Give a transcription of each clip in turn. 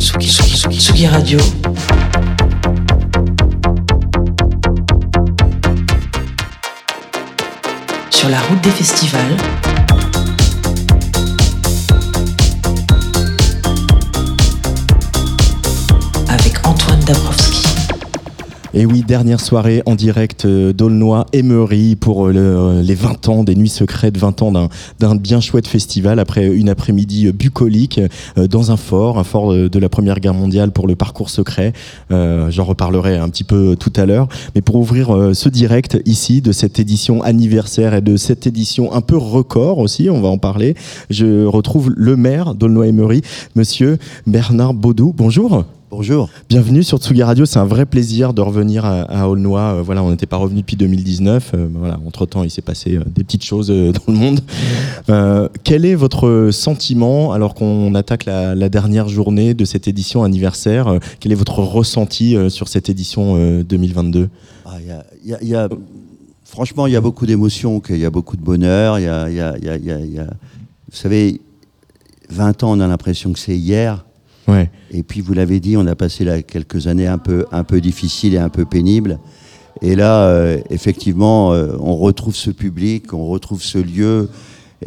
Tsugi, Tsugi, Tsugi, Tsugi Radio. Sur la route des festivals. Et oui, dernière soirée en direct euh, d'Aulnoy Emery pour euh, euh, les 20 ans, des nuits secrètes, 20 ans d'un- bien chouette festival après une après-midi bucolique dans un fort, un fort de la Première Guerre mondiale pour le parcours secret. J'en reparlerai un petit peu tout à l'heure. Mais pour ouvrir ce direct ici de cette édition anniversaire et de cette édition un peu record aussi, on va en parler, je retrouve le maire d'Aulnoy Emery, monsieur Bernard Baudou. Bonjour. Bonjour. Bienvenue sur Tsugi Radio, c'est un vrai plaisir de revenir à, à Aulnoy. Euh, voilà, on n'était pas revenu depuis 2019. Euh, voilà, entre temps, il s'est passé euh, des petites choses dans le monde. Quel est votre sentiment alors qu'on attaque la, la dernière journée de cette édition anniversaire? Quel est votre ressenti sur cette édition euh, 2022 Ah, il y a- il y a- il y a- franchement, il y a beaucoup d'émotions, qu'il y a beaucoup de bonheur. il il il il il y a- vous savez, 20 ans, on a l'impression que c'est hier. Ouais. Et puis, vous l'avez dit, on a passé là quelques années un peu, un peu difficiles et un peu pénibles. Et là, euh, effectivement, euh, on retrouve ce public, on retrouve ce lieu.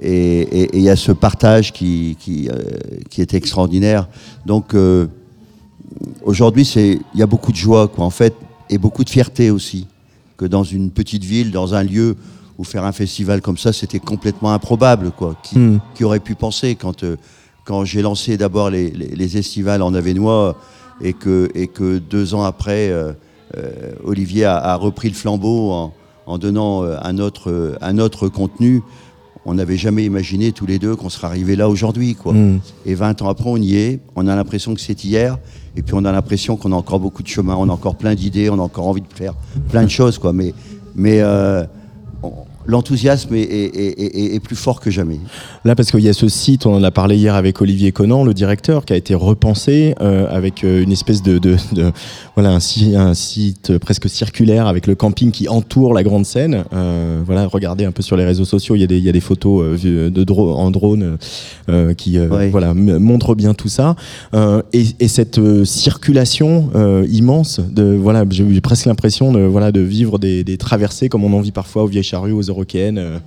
Et il y a ce partage qui, qui, euh, qui est extraordinaire. Donc, aujourd'hui, il y a beaucoup de joie, quoi, en fait, et beaucoup de fierté aussi. Que dans une petite ville, dans un lieu où faire un festival comme ça, c'était complètement improbable, quoi. Qui, Hmm. qui aurait pu penser quand, quand j'ai lancé d'abord les, les, les estivales en Avenois et que, et que deux ans après, euh, euh, Olivier a, a repris le flambeau en, en donnant euh, un autre, euh, un autre contenu. On n'avait jamais imaginé tous les deux qu'on serait arrivé là aujourd'hui, quoi. Mm. Et 20 ans après, on y est. On a l'impression que c'est hier. Et puis on a l'impression qu'on a encore beaucoup de chemin. On a encore plein d'idées. On a encore envie de faire plein de choses, quoi. Mais, mais euh, l'enthousiasme est, est- est- est- est plus fort que jamais. Là, parce qu'il y a ce site, on en a parlé hier avec Olivier Conan, le directeur, qui a été repensé euh, avec euh, une espèce de, de, de- voilà un, si- un site presque circulaire avec le camping qui entoure la grande scène. Euh, voilà, regardez un peu sur les réseaux sociaux, il y a des, il y a des photos euh, de dro- en drone qui Ouais. voilà montrent bien tout ça. Et, et cette circulation immense, de voilà, j'ai presque l'impression de voilà de vivre des, des traversées comme on en vit parfois aux vieilles charrues, aux européennes. euh,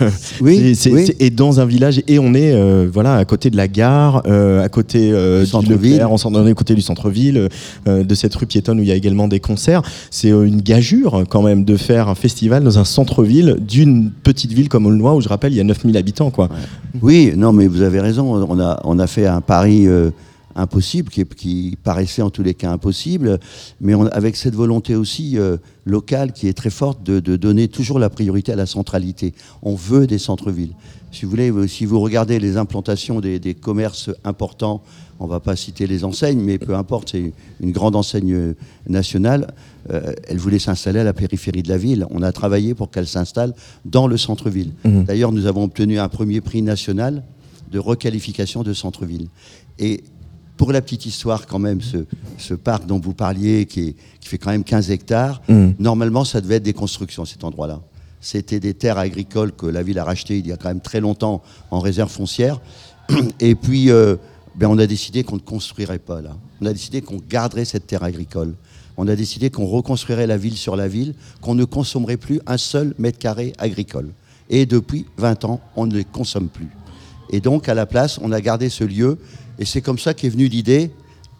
Oui, et dans un village, et on est euh, voilà à côté de la gare, euh, à côté euh, Du centre-ville. On est à côté du centre-ville, de cette rue piétonne où il y a également des concerts. C'est une gageure quand même de faire un festival dans un centre-ville d'une petite ville comme Aulnoy où je rappelle il y a 9000 habitants quoi. Oui, non, mais vous avez raison. On a, on a fait un pari impossible, qui, qui paraissait en tous les cas impossible, mais on- avec cette volonté aussi euh, locale qui est très forte de, de donner toujours la priorité à la centralité. On veut des centres-villes. Si vous voulez, si vous regardez les implantations des, des commerces importants, on ne va pas citer les enseignes, mais peu importe, c'est une grande enseigne nationale. euh, elle voulait s'installer à la périphérie de la ville. On a travaillé pour qu'elle s'installe dans le centre-ville. Mhm. D'ailleurs, nous avons obtenu un premier prix national de requalification de centre-ville. Et pour la petite histoire, quand même, ce, ce parc dont vous parliez, qui, est- qui fait quand même 15 hectares, Mhm. normalement, ça devait être des constructions, cet endroit-là. C'était des terres agricoles que la ville a rachetées il y a quand même très longtemps en réserve foncière. Et puis, euh, ben, on a décidé qu'on ne construirait pas là. On a décidé qu'on garderait cette terre agricole. On a décidé qu'on reconstruirait la ville sur la ville, qu'on ne consommerait plus un seul mètre carré agricole. Et depuis 20 ans, on ne les consomme plus. Et donc, à la place, on a gardé ce lieu. Et c'est comme ça qu'est venue l'idée,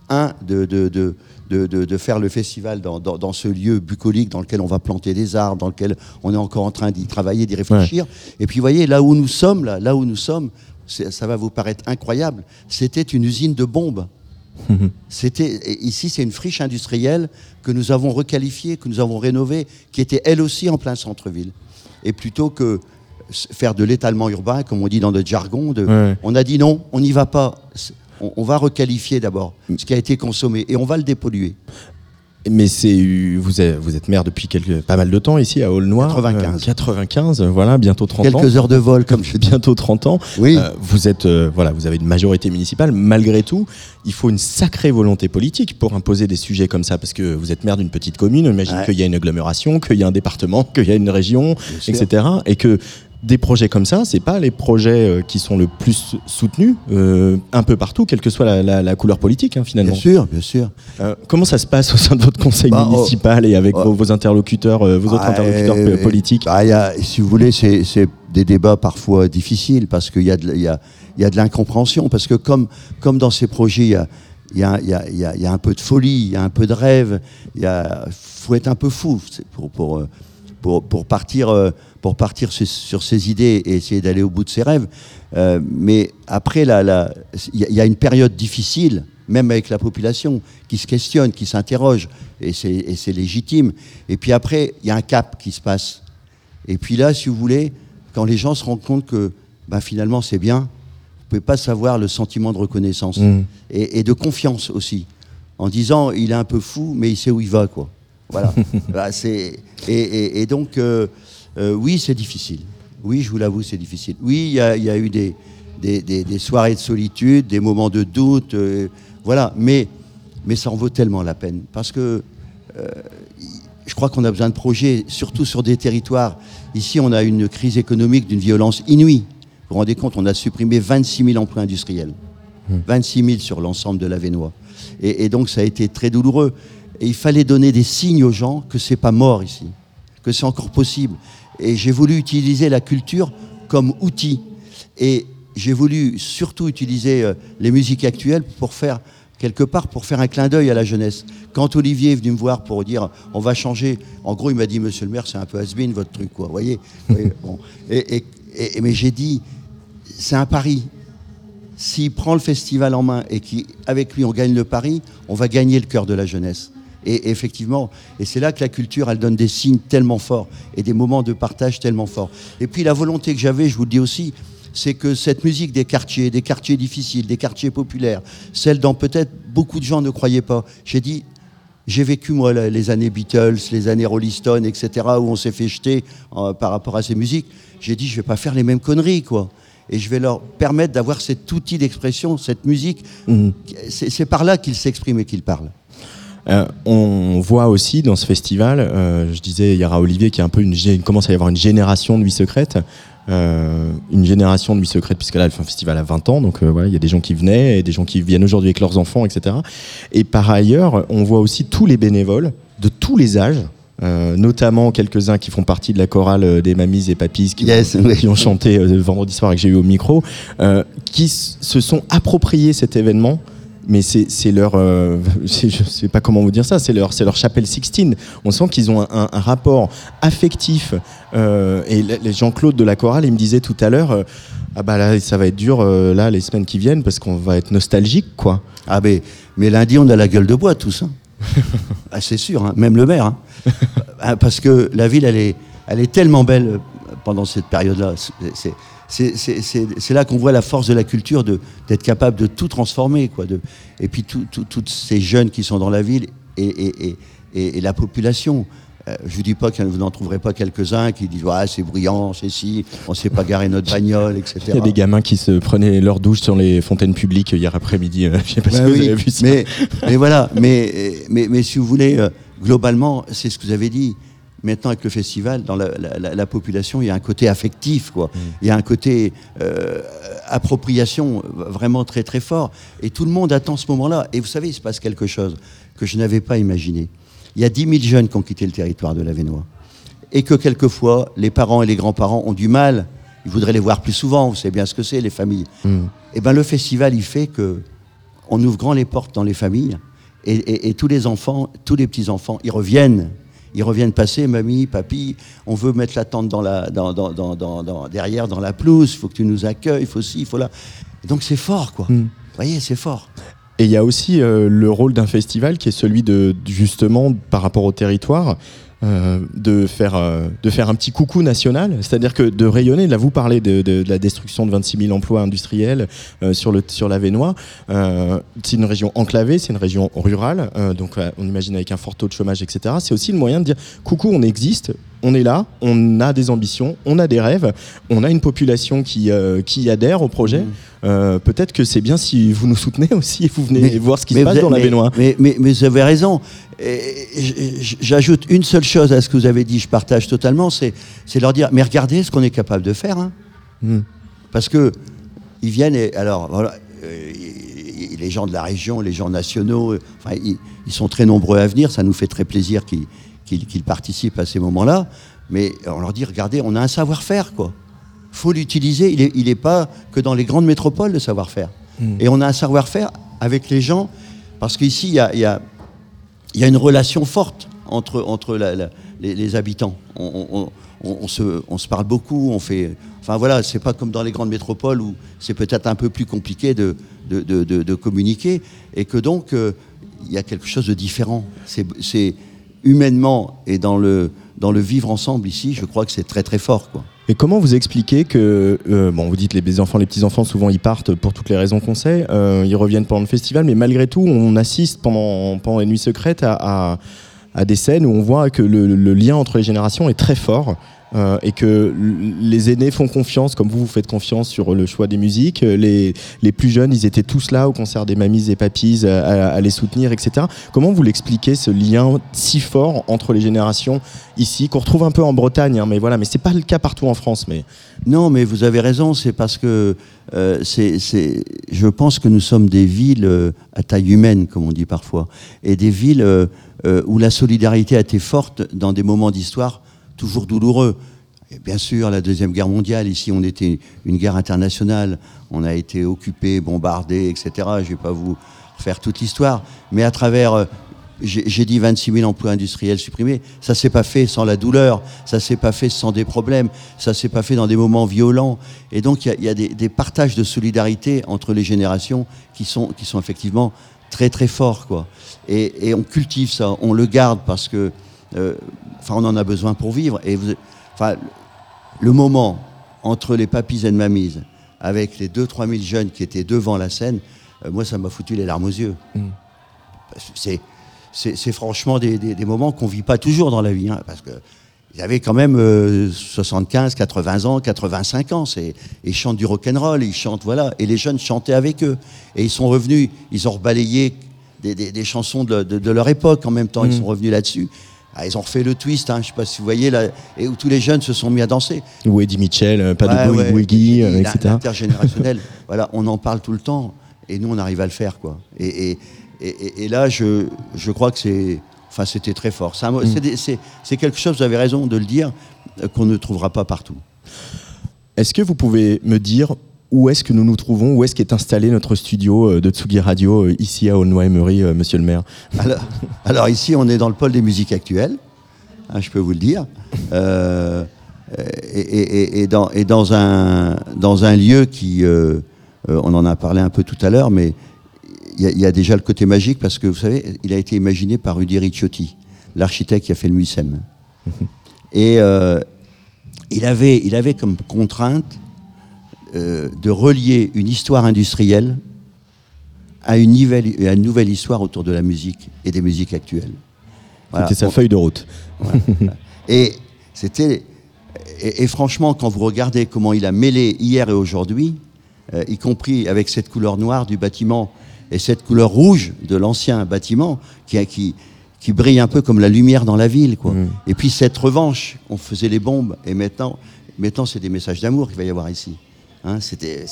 un, de, de, de, de, de- de faire le festival dans, dans- dans ce lieu bucolique dans lequel on va planter des arbres, dans lequel on est encore en train d'y travailler, d'y réfléchir. Et puis, vous voyez, là où nous sommes, là, là où nous sommes, ça va vous paraître incroyable, c'était une usine de bombes. C'était ici, c'est une friche industrielle que nous avons requalifiée, que nous avons rénovée, qui était elle aussi en plein centre-ville. Et plutôt que faire de l'étalement urbain, comme on dit dans notre jargon, de- Ouais. on a dit non, on n'y va pas. On, on va requalifier d'abord ce qui a été consommé et on va le dépolluer. Mais c'est vous êtes, vous êtes maire depuis quelques, pas mal de temps ici à Aulnoy. 95. Euh, 95, voilà, bientôt 30 ans. Quelques heures de vol, comme je dis. bientôt 30 ans. Oui. Euh, vous êtes, euh, voilà, vous avez une majorité municipale. Malgré tout, il faut une sacrée volonté politique pour imposer des sujets comme ça, parce que vous êtes maire d'une petite commune. On imagine Ouais. qu'il y a une agglomération, qu'il y a un département, qu'il y a une région, etc. Et que des projets comme ça, c'est pas les projets euh, qui sont le plus soutenus euh, un peu partout, quelle que soit la, la- la couleur politique hein, finalement. Bien sûr, bien sûr. Euh, comment ça se passe au sein de votre conseil Bah, oh, municipal et avec oh. vos, vos interlocuteurs, euh, vos autres Ah, interlocuteurs euh, po- politiques bah, y a- Si vous voulez, c'est des débats parfois difficiles parce qu'il y a de, il y a, il y a de l'incompréhension. Parce que comme, comme dans ces projets, il y a, il y, y, y un peu de folie, il y a un peu de rêve, il faut être un peu fou pour, pour, euh, pour, pour partir, euh, pour partir sur, sur ses idées et essayer d'aller au bout de ses rêves. Euh, mais après, la- la- il y, a- il y a une période difficile, même avec la population, qui se questionne, qui s'interroge, et c'est légitime. Et puis après, il y a un cap qui se passe. Et puis là, si vous voulez, quand les gens se rendent compte que ben, finalement c'est bien, vous pouvez pas savoir le sentiment de reconnaissance Mm. et, et de confiance aussi, en disant il est un peu fou, mais il sait où il va, quoi. Voilà. Bah, c'est et, et- et donc euh, euh, oui, c'est difficile. Oui, je vous l'avoue, c'est difficile. Oui, il y a, il y a eu des, des, des- des soirées de solitude, des moments de doute, euh, voilà. Mais mais ça en vaut tellement la peine parce que je crois qu'on a besoin de projets, surtout sur des territoires. Ici, on a une crise économique d'une violence inouïe. Vous vous rendez compte, on a supprimé 26 000 emplois industriels. 26 000 sur l'ensemble de la Vénois. Et, et donc, ça a été très douloureux. Et il fallait donner des signes aux gens que c'est pas mort ici, que c'est encore possible. Et j'ai voulu utiliser la culture comme outil. Et j'ai voulu surtout utiliser euh, les musiques actuelles pour faire quelque part pour faire un clin d'œil à la jeunesse. Quand Olivier est venu me voir pour dire on va changer, en gros il m'a dit Monsieur le maire c'est un peu has votre truc quoi, voyez. Et- mais j'ai dit c'est un pari. S'il prend le festival en main et qu'avec lui on gagne le pari, on va gagner le cœur de la jeunesse. Et effectivement, et c'est là que la culture, elle donne des signes tellement forts et des moments de partage tellement forts. Et puis la volonté que j'avais, je vous le dis aussi, c'est que cette musique des quartiers, des quartiers difficiles, des quartiers populaires, celle dont peut-être beaucoup de gens ne croyaient pas, j'ai dit, j'ai vécu, moi, les années Beatles, les années Rolling Stone, etc., où on s'est fait jeter euh, par rapport à ces musiques. J'ai dit, je vais pas faire les mêmes conneries, quoi. Et je vais leur permettre d'avoir cet outil d'expression, cette musique. C'est c'est par là qu'ils s'expriment et qu'ils parlent. Euh, on voit aussi dans ce festival, euh, je disais, il y aura Olivier qui est un peu une, il commence à y avoir une génération de nuits secrètes, euh, une génération de nuits secrètes puisque là, le festival a 20 ans, donc voilà, il y a des gens qui venaient et des gens qui viennent aujourd'hui avec leurs enfants, etc. Et par ailleurs, on voit aussi tous les bénévoles de tous les âges. euh, notamment quelques-uns qui font partie de la chorale des mamies et papis qui, Yes, ont, oui. qui ont chanté euh, vendredi soir et que j'ai eu au micro, euh, qui se sont appropriés cet événement mais c'est leur euh, je sais pas comment vous dire ça c'est leur c'est leur chapelle Sixtine on sent qu'ils ont un, un- un rapport affectif euh, et le- le Jean-Claude de la chorale il me disait tout à l'heure euh, ah bah là ça va être dur euh, là les semaines qui viennent parce qu'on va être nostalgique quoi Ah mais, mais lundi, on a la gueule de bois tous. hein. ah, c'est sûr, hein, même le maire. hein. Ah, Parce que la ville, elle est, elle est tellement belle pendant cette période-là. C'est- c'est- là qu'on voit la force de la culture d'être capable de tout transformer. Quoi, de, et puis toutes ces jeunes qui sont dans la ville et, et- et- et- et la population. Euh, je vous dis pas que vous n'en trouverez pas quelques-uns qui disent ouais, c'est bruyant, c'est si, on sait pas garer notre bagnole, etc. il y a des gamins qui se prenaient leur douche sur les fontaines publiques hier après-midi euh, je sais pas si Bah vous avez vu ça Mais, mais voilà, mais, mais, mais si vous voulez, euh, globalement, c'est ce que vous avez dit. Maintenant, avec le festival, dans la, la- la- la population, il y a un côté affectif, quoi. Mm. Il y a un côté euh, appropriation vraiment très, très fort. Et tout le monde attend ce moment-là. Et vous savez, il se passe quelque chose que je n'avais pas imaginé. Il y a 10 000 jeunes qui ont quitté le territoire de la Vénois. Et que quelquefois, les parents et les grands-parents ont du mal. Ils voudraient les voir plus souvent. Vous savez bien ce que c'est, les familles. Mm. Et ben, le festival, il fait que on ouvre grand les portes dans les familles et, et- et tous les enfants, tous les petits enfants, ils reviennent. Ils reviennent passer, mamie, papy, on veut mettre la tente dans la, dans, dans- dans- dans- dans- derrière dans la pelouse, il faut que tu nous accueilles, il faut ci, il faut là. Donc c'est fort, quoi. Mm. Vous voyez, c'est fort. Et il y a aussi euh, le rôle d'un festival qui est celui de justement par rapport au territoire. Euh, de faire euh, de faire un petit coucou national, c'est-à-dire que de rayonner. Là, vous parlez de, de- la destruction de 26 000 emplois industriels euh, sur le sur la Vénois. C'est une région enclavée, c'est une région rurale, donc on imagine avec un fort taux de chômage, etc. C'est aussi le moyen de dire coucou, on existe. On est là, on a des ambitions, on a des rêves, on a une population qui, euh, qui adhère au projet. Mm. Euh, Peut-être que c'est bien si vous nous soutenez aussi et vous venez Mais- voir ce qui se passe dans la mais- baignoire. Mais, mais, vous avez raison. J'ajoute une seule chose à ce que vous avez dit, je partage totalement, c'est leur dire, mais regardez ce qu'on est capable de faire. hein. Mm. Parce que ils viennent et alors voilà, euh, les gens de la région, les gens nationaux, enfin, ils, ils sont très nombreux à venir. Ça nous fait très plaisir qu'ils qu'ils- participent à ces moments-là. Mais on leur dit, regardez, on a un savoir-faire, quoi. Faut l'utiliser. Il n'est pas que dans les grandes métropoles le savoir-faire. Et on a un savoir-faire avec les gens parce qu'ici il y a, y a- il y a une relation forte entre, entre la- la- les, les habitants. On, on- on- on se, on se parle beaucoup, on fait. Enfin voilà, c'est pas comme dans les grandes métropoles où c'est peut-être un peu plus compliqué de, de, de- de- de communiquer et que donc euh, il y a quelque chose de différent. C'est humainement et dans le, dans le vivre ensemble ici, je crois que c'est très très fort. Quoi. Et comment vous expliquez que, euh, bon, vous dites les, enfants, les petits-enfants, souvent ils partent pour toutes les raisons qu'on sait, euh, ils reviennent pendant le festival, mais malgré tout, on assiste pendant, pendant les nuits secrètes à, à- des scènes où on voit que le lien entre les générations est très fort. Euh, et que les aînés font confiance, comme vous, vous faites confiance sur le choix des musiques. euh, Les, plus jeunes, ils étaient tous là au concert des mamies et papis à, à- à les soutenir, etc. Comment vous l'expliquez, ce lien si fort entre les générations ici, qu'on retrouve un peu en Bretagne, hein, mais voilà, mais c'est pas le cas partout en France. Mais Non, mais vous avez raison, c'est parce que euh, c'est, je pense que nous sommes des villes euh, à taille humaine, comme on dit parfois, et des villes euh, euh, où la solidarité a été forte dans des moments d'histoire toujours douloureux. Bien sûr, la Deuxième Guerre mondiale, ici on était une guerre internationale, on a été occupé, bombardé, etc. Je ne vais pas vous faire toute l'histoire, mais à travers... euh, j'ai dit 26 000 emplois industriels supprimés. Ça s'est pas fait sans la douleur, ça s'est pas fait sans des problèmes, ça s'est pas fait dans des moments violents. Et donc il y a, des, partages de solidarité entre les générations qui sont, qui sont effectivement très très forts, quoi. Et, on cultive ça, on le garde parce que, enfin, on en a besoin pour vivre. Et vous, enfin, le moment entre les papis et mamies, avec les 2-3 000 jeunes qui étaient devant la scène, euh, moi, ça m'a foutu les larmes aux yeux. Que C'est, franchement des, des- des moments qu'on vit pas toujours dans la vie, hein, parce que ils avaient quand même euh, 75, 80 ans, 85 ans. C'est, ils chantent du rock'n'roll, ils chantent, voilà. Et les jeunes chantaient avec eux. Et ils sont revenus, ils ont rebalayé des, chansons de, de- de leur époque en même temps. Ils sont revenus là-dessus. Ah, ils ont refait le twist, hein, je sais pas si vous voyez, là, et où tous les jeunes se sont mis à danser. ou Eddie Mitchell, euh, pas Ouais, de ouais. Et euh, etc. L'intergénérationnel, voilà, on en parle tout le temps, et nous on arrive à le faire, quoi. Et, et, et- et- et là, je, je crois que c'est, enfin, c'était très fort. C'est Mm. quelque chose, vous avez raison de le dire, euh, qu'on ne trouvera pas partout. Est-ce que vous pouvez me dire où est-ce que nous nous trouvons, où est-ce qu'est installé notre studio euh, de Tsugi Radio euh, ici à Aulnoy-Emery, euh, monsieur le maire? Alors, alors ici, on est dans le pôle des musiques actuelles, hein, je peux vous le dire, Euh, et, et- et- et dans, et dans, un, dans un lieu qui, euh, on en a parlé un peu tout à l'heure, mais il y, a- il y a déjà le côté magique parce que vous savez, il a été imaginé par Rudy Ricciotti, l'architecte qui a fait le MUSEM. Et euh, il, avait, il avait comme contrainte euh, de relier une histoire industrielle à une, nouvelle, à une nouvelle histoire autour de la musique et des musiques actuelles. Voilà. C'était sa feuille de route. et c'était. Et, et franchement, quand vous regardez comment il a mêlé hier et aujourd'hui, euh, y compris avec cette couleur noire du bâtiment et cette couleur rouge de l'ancien bâtiment, qui, qui brille un peu comme la lumière dans la ville, quoi. Mm. Et puis cette revanche, on faisait les bombes, et maintenant, maintenant c'est des messages d'amour qu'il va y avoir ici. Hein, c'était,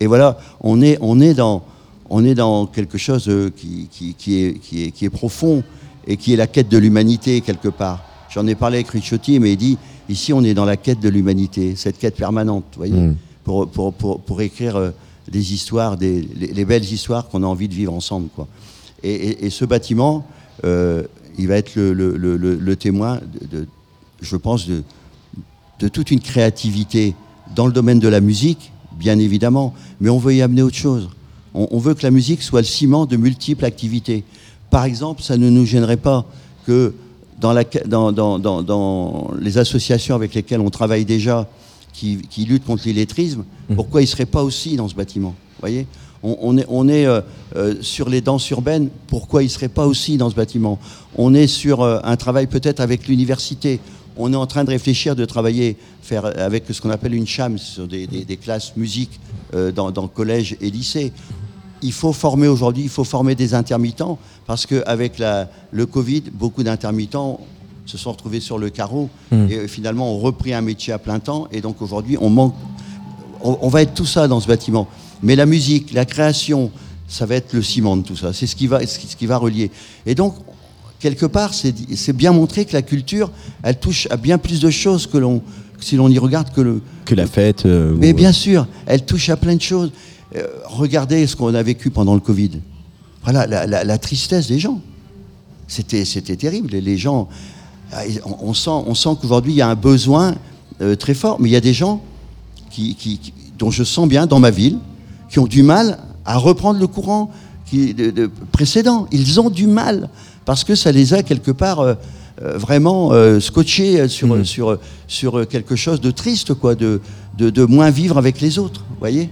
et voilà, on est, on est dans, on est dans quelque chose euh, qui, qui, qui est, qui, est, qui est profond et qui est la quête de l'humanité quelque part. J'en ai parlé avec Ricciotti, mais il dit ici on est dans la quête de l'humanité, cette quête permanente, vous voyez, Mm. pour, pour, pour, pour écrire euh, des histoires, des, les, les belles histoires qu'on a envie de vivre ensemble. Quoi. Et, et- et ce bâtiment, euh, il va être le, le- le- le- le témoin, de, de- je pense, de, de toute une créativité dans le domaine de la musique, bien évidemment, mais on veut y amener autre chose. On, on veut que la musique soit le ciment de multiples activités. Par exemple, ça ne nous gênerait pas que dans, la- dans- dans- dans- dans les associations avec lesquelles on travaille déjà, qui, qui luttent contre l'illettrisme, pourquoi ils ne seraient pas aussi dans ce bâtiment voyez? On, on est, on est euh, euh, sur les danses urbaines, pourquoi ils ne seraient pas aussi dans ce bâtiment? On est sur euh, un travail peut-être avec l'université, on est en train de réfléchir, de travailler, faire avec ce qu'on appelle une cham sur des, des- des classes musique euh, dans, dans collège et lycée. Il faut former aujourd'hui, il faut former des intermittents parce qu'avec le Covid, beaucoup d'intermittents se sont retrouvés sur le carreau et euh, finalement ont repris un métier à plein temps. Et donc aujourd'hui, on manque on, on va être tout ça dans ce bâtiment. Mais la musique, la création, ça va être le ciment de tout ça. C'est ce qui va, ce qui va relier. Et donc, quelque part, c'est bien montré que la culture, elle touche à bien plus de choses que l'on, si l'on y regarde que le. Que la fête. euh, Mais ou- bien sûr, elle touche à plein de choses. Euh, regardez ce qu'on a vécu pendant le Covid. Voilà, la, la- la tristesse des gens. C'était, c'était terrible. Et les gens, on, on sent, on sent qu'aujourd'hui, il y a un besoin euh, très fort. Mais il y a des gens qui, qui- qui- dont je sens bien dans ma ville, qui ont du mal à reprendre le courant qui, de- de- précédent. Ils ont du mal parce que ça les a quelque part euh, euh, vraiment euh, scotchés sur, sur, sur quelque chose de triste, quoi, de, de, de moins vivre avec les autres. voyez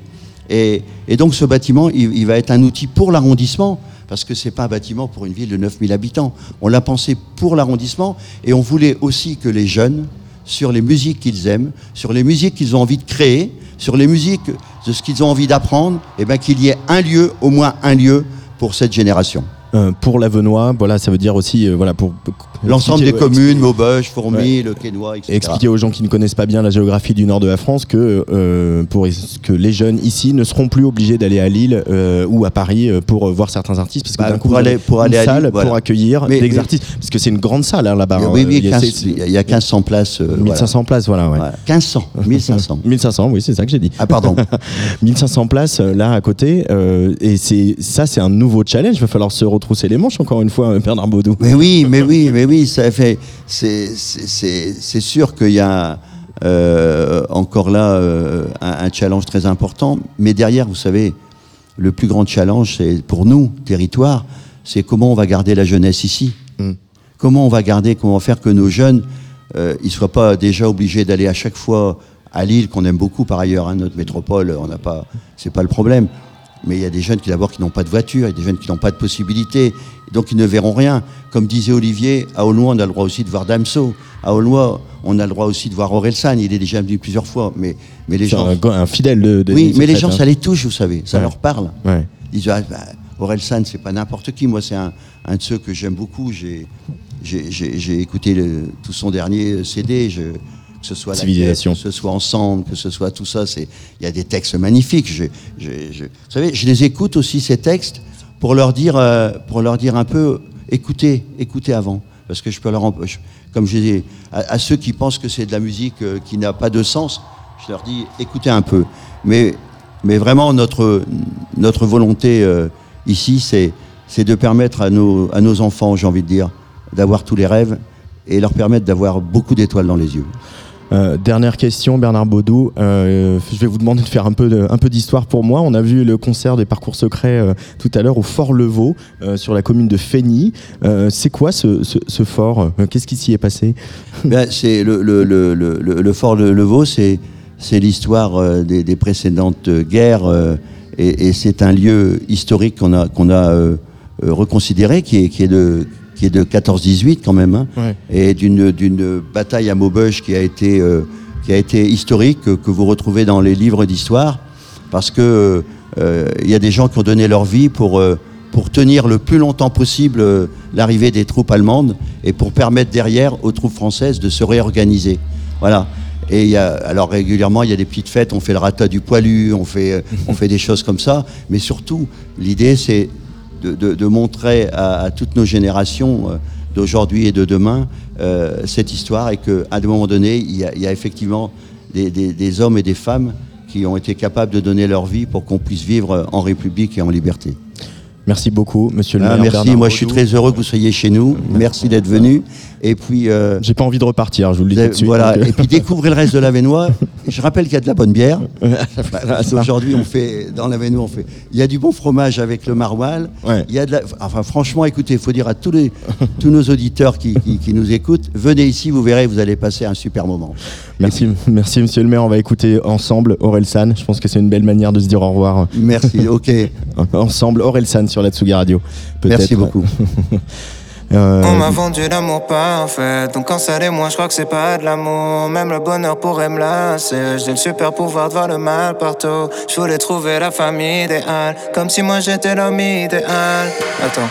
et, et donc ce bâtiment, il, il va être un outil pour l'arrondissement. Parce que ce n'est pas un bâtiment pour une ville de 9000 habitants. On l'a pensé pour l'arrondissement et on voulait aussi que les jeunes, sur les musiques qu'ils aiment, sur les musiques qu'ils ont envie de créer, sur les musiques de ce qu'ils ont envie d'apprendre, eh ben, qu'il y ait un lieu, au moins un lieu, pour cette génération. Euh, pour l'Avenois, voilà, ça veut dire aussi, euh, voilà, pour. pour L'ensemble des communes, Maubeuge, Fourmi, le Quénois, etc. Et expliquer aux gens qui ne connaissent pas bien la géographie du nord de la France que, euh, pour, que les jeunes ici ne seront plus obligés d'aller à Lille euh, ou à Paris euh, pour euh, voir certains artistes parce que Bah, d'un coup pour aller- pour une aller à salle Lille, voilà. pour accueillir Mais- des mais- artistes parce que c'est une grande salle hein, là-bas. oui, hein. oui, Il y a 15 ces- il y a- il y a 1500 places. euh, voilà. 1500 places, voilà. Ouais. Voilà. 1500, 1500. 1500, oui, c'est ça que j'ai dit. Ah, pardon. 1500 places là à côté, euh, et c'est ça, c'est un nouveau challenge. Il va falloir se retrousser les manches encore une fois, euh, Bernard Baudou. Mais oui, mais oui, mais oui, ça fait. C'est, sûr qu'il y a euh, encore là euh, un, un challenge très important. Mais derrière, vous savez, le plus grand challenge, c'est pour nous, territoire, c'est comment on va garder la jeunesse ici. Mm. Comment on va garder, comment faire que nos jeunes, euh, ils soient pas déjà obligés d'aller à chaque fois à Lille, qu'on aime beaucoup par ailleurs, hein, notre métropole, on n'a pas, c'est pas le problème. Mais il y a des jeunes qui d'abord qui n'ont pas de voiture, il y a des jeunes qui n'ont pas de possibilités, donc ils ne verront rien. Comme disait Olivier, à Aulnois, on a le droit aussi de voir Damso. À Aulnois, on a le droit aussi de voir Orelsan. Il est déjà venu plusieurs fois, mais, mais les gens. un, un fidèle de. de Oui, mais les gens, hein. ça les touche, vous savez, ça Ouais. leur parle. Ouais. Ils disent, ah, bah, Orelsan, c'est pas n'importe qui. Moi, c'est un, un de ceux que j'aime beaucoup. J'ai, j'ai, j'ai- j'ai écouté le- tout son dernier CD. Je, que ce soit La Civilisation. Que ce soit Ensemble, que ce soit tout ça. C'est, il y a des textes magnifiques. Je, je, je- vous savez, je les écoute aussi ces textes pour leur dire, euh, pour leur dire un peu, écoutez, écoutez avant, parce que je peux leur, en- je- comme je dis, à, à ceux qui pensent que c'est de la musique euh, qui n'a pas de sens, je leur dis, écoutez un peu. Mais, mais vraiment notre, notre volonté euh, ici, c'est, c'est de permettre à nos, à nos enfants, j'ai envie de dire, d'avoir tous les rêves et leur permettre d'avoir beaucoup d'étoiles dans les yeux. Euh, dernière question, Bernard Baudou. Euh, je vais vous demander de faire un peu, d'histoire pour moi. On a vu le concert des Parcours Secrets euh, tout à l'heure au Fort Levaux, sur la commune de Fény. C'est quoi ce, fort Qu'est-ce qui s'y est passé? Ben, c'est le, fort Levaux, c'est l'histoire des, précédentes guerres et, c'est un lieu historique qu'on a reconsidéré qui est de qui est de 14-18 quand même hein, Ouais. et d'une bataille à Maubeuge qui a été euh, qui a été historique que, que vous retrouvez dans les livres d'histoire parce que euh, il y a des gens qui ont donné leur vie pour euh, pour tenir le plus longtemps possible euh, l'arrivée des troupes allemandes et pour permettre derrière aux troupes françaises de se réorganiser. Voilà. Et y a, alors régulièrement, il y a des petites fêtes, on fait le rata du poilu, on fait, euh, on fait des choses comme ça. Mais surtout, l'idée, c'est de, montrer à, toutes nos générations euh, d'aujourd'hui et de demain euh, cette histoire et qu'à un moment donné, il y a, il y a effectivement des hommes et des femmes qui ont été capables de donner leur vie pour qu'on puisse vivre en République et en liberté. Merci beaucoup, monsieur le Ah, maire. merci, Bernard moi je suis très heureux que vous soyez chez nous. Merci d'être venu. Et puis, euh, J'ai pas envie de repartir, je vous le dis tout de suite. voilà. donc, euh, Et puis découvrez le reste de l'Avenois. Je rappelle qu'il y a de la bonne bière. Aujourd'hui, on fait dans l'Avenois, on fait. Il y a du bon fromage avec le maroilles. Ouais. Il y a de la. Enfin, franchement, écoutez, il faut dire à tous les tous nos auditeurs qui, qui- qui nous écoutent, venez ici, vous verrez, vous allez passer un super moment. Merci, merci, monsieur le maire. On va écouter ensemble Aurel San. Je pense que c'est une belle manière de se dire au revoir. Merci. Ok. Ensemble, Aurel San sur la Tsugi Radio. Merci beaucoup. Euh, On m'a vendu l'amour parfait, donc quand ça l'est moi je crois que c'est pas de l'amour. Même le bonheur pourrait me lasser. J'ai le super pouvoir de voir le mal partout. Je voulais trouver la famille idéale, comme si moi j'étais l'homme idéal. Attends.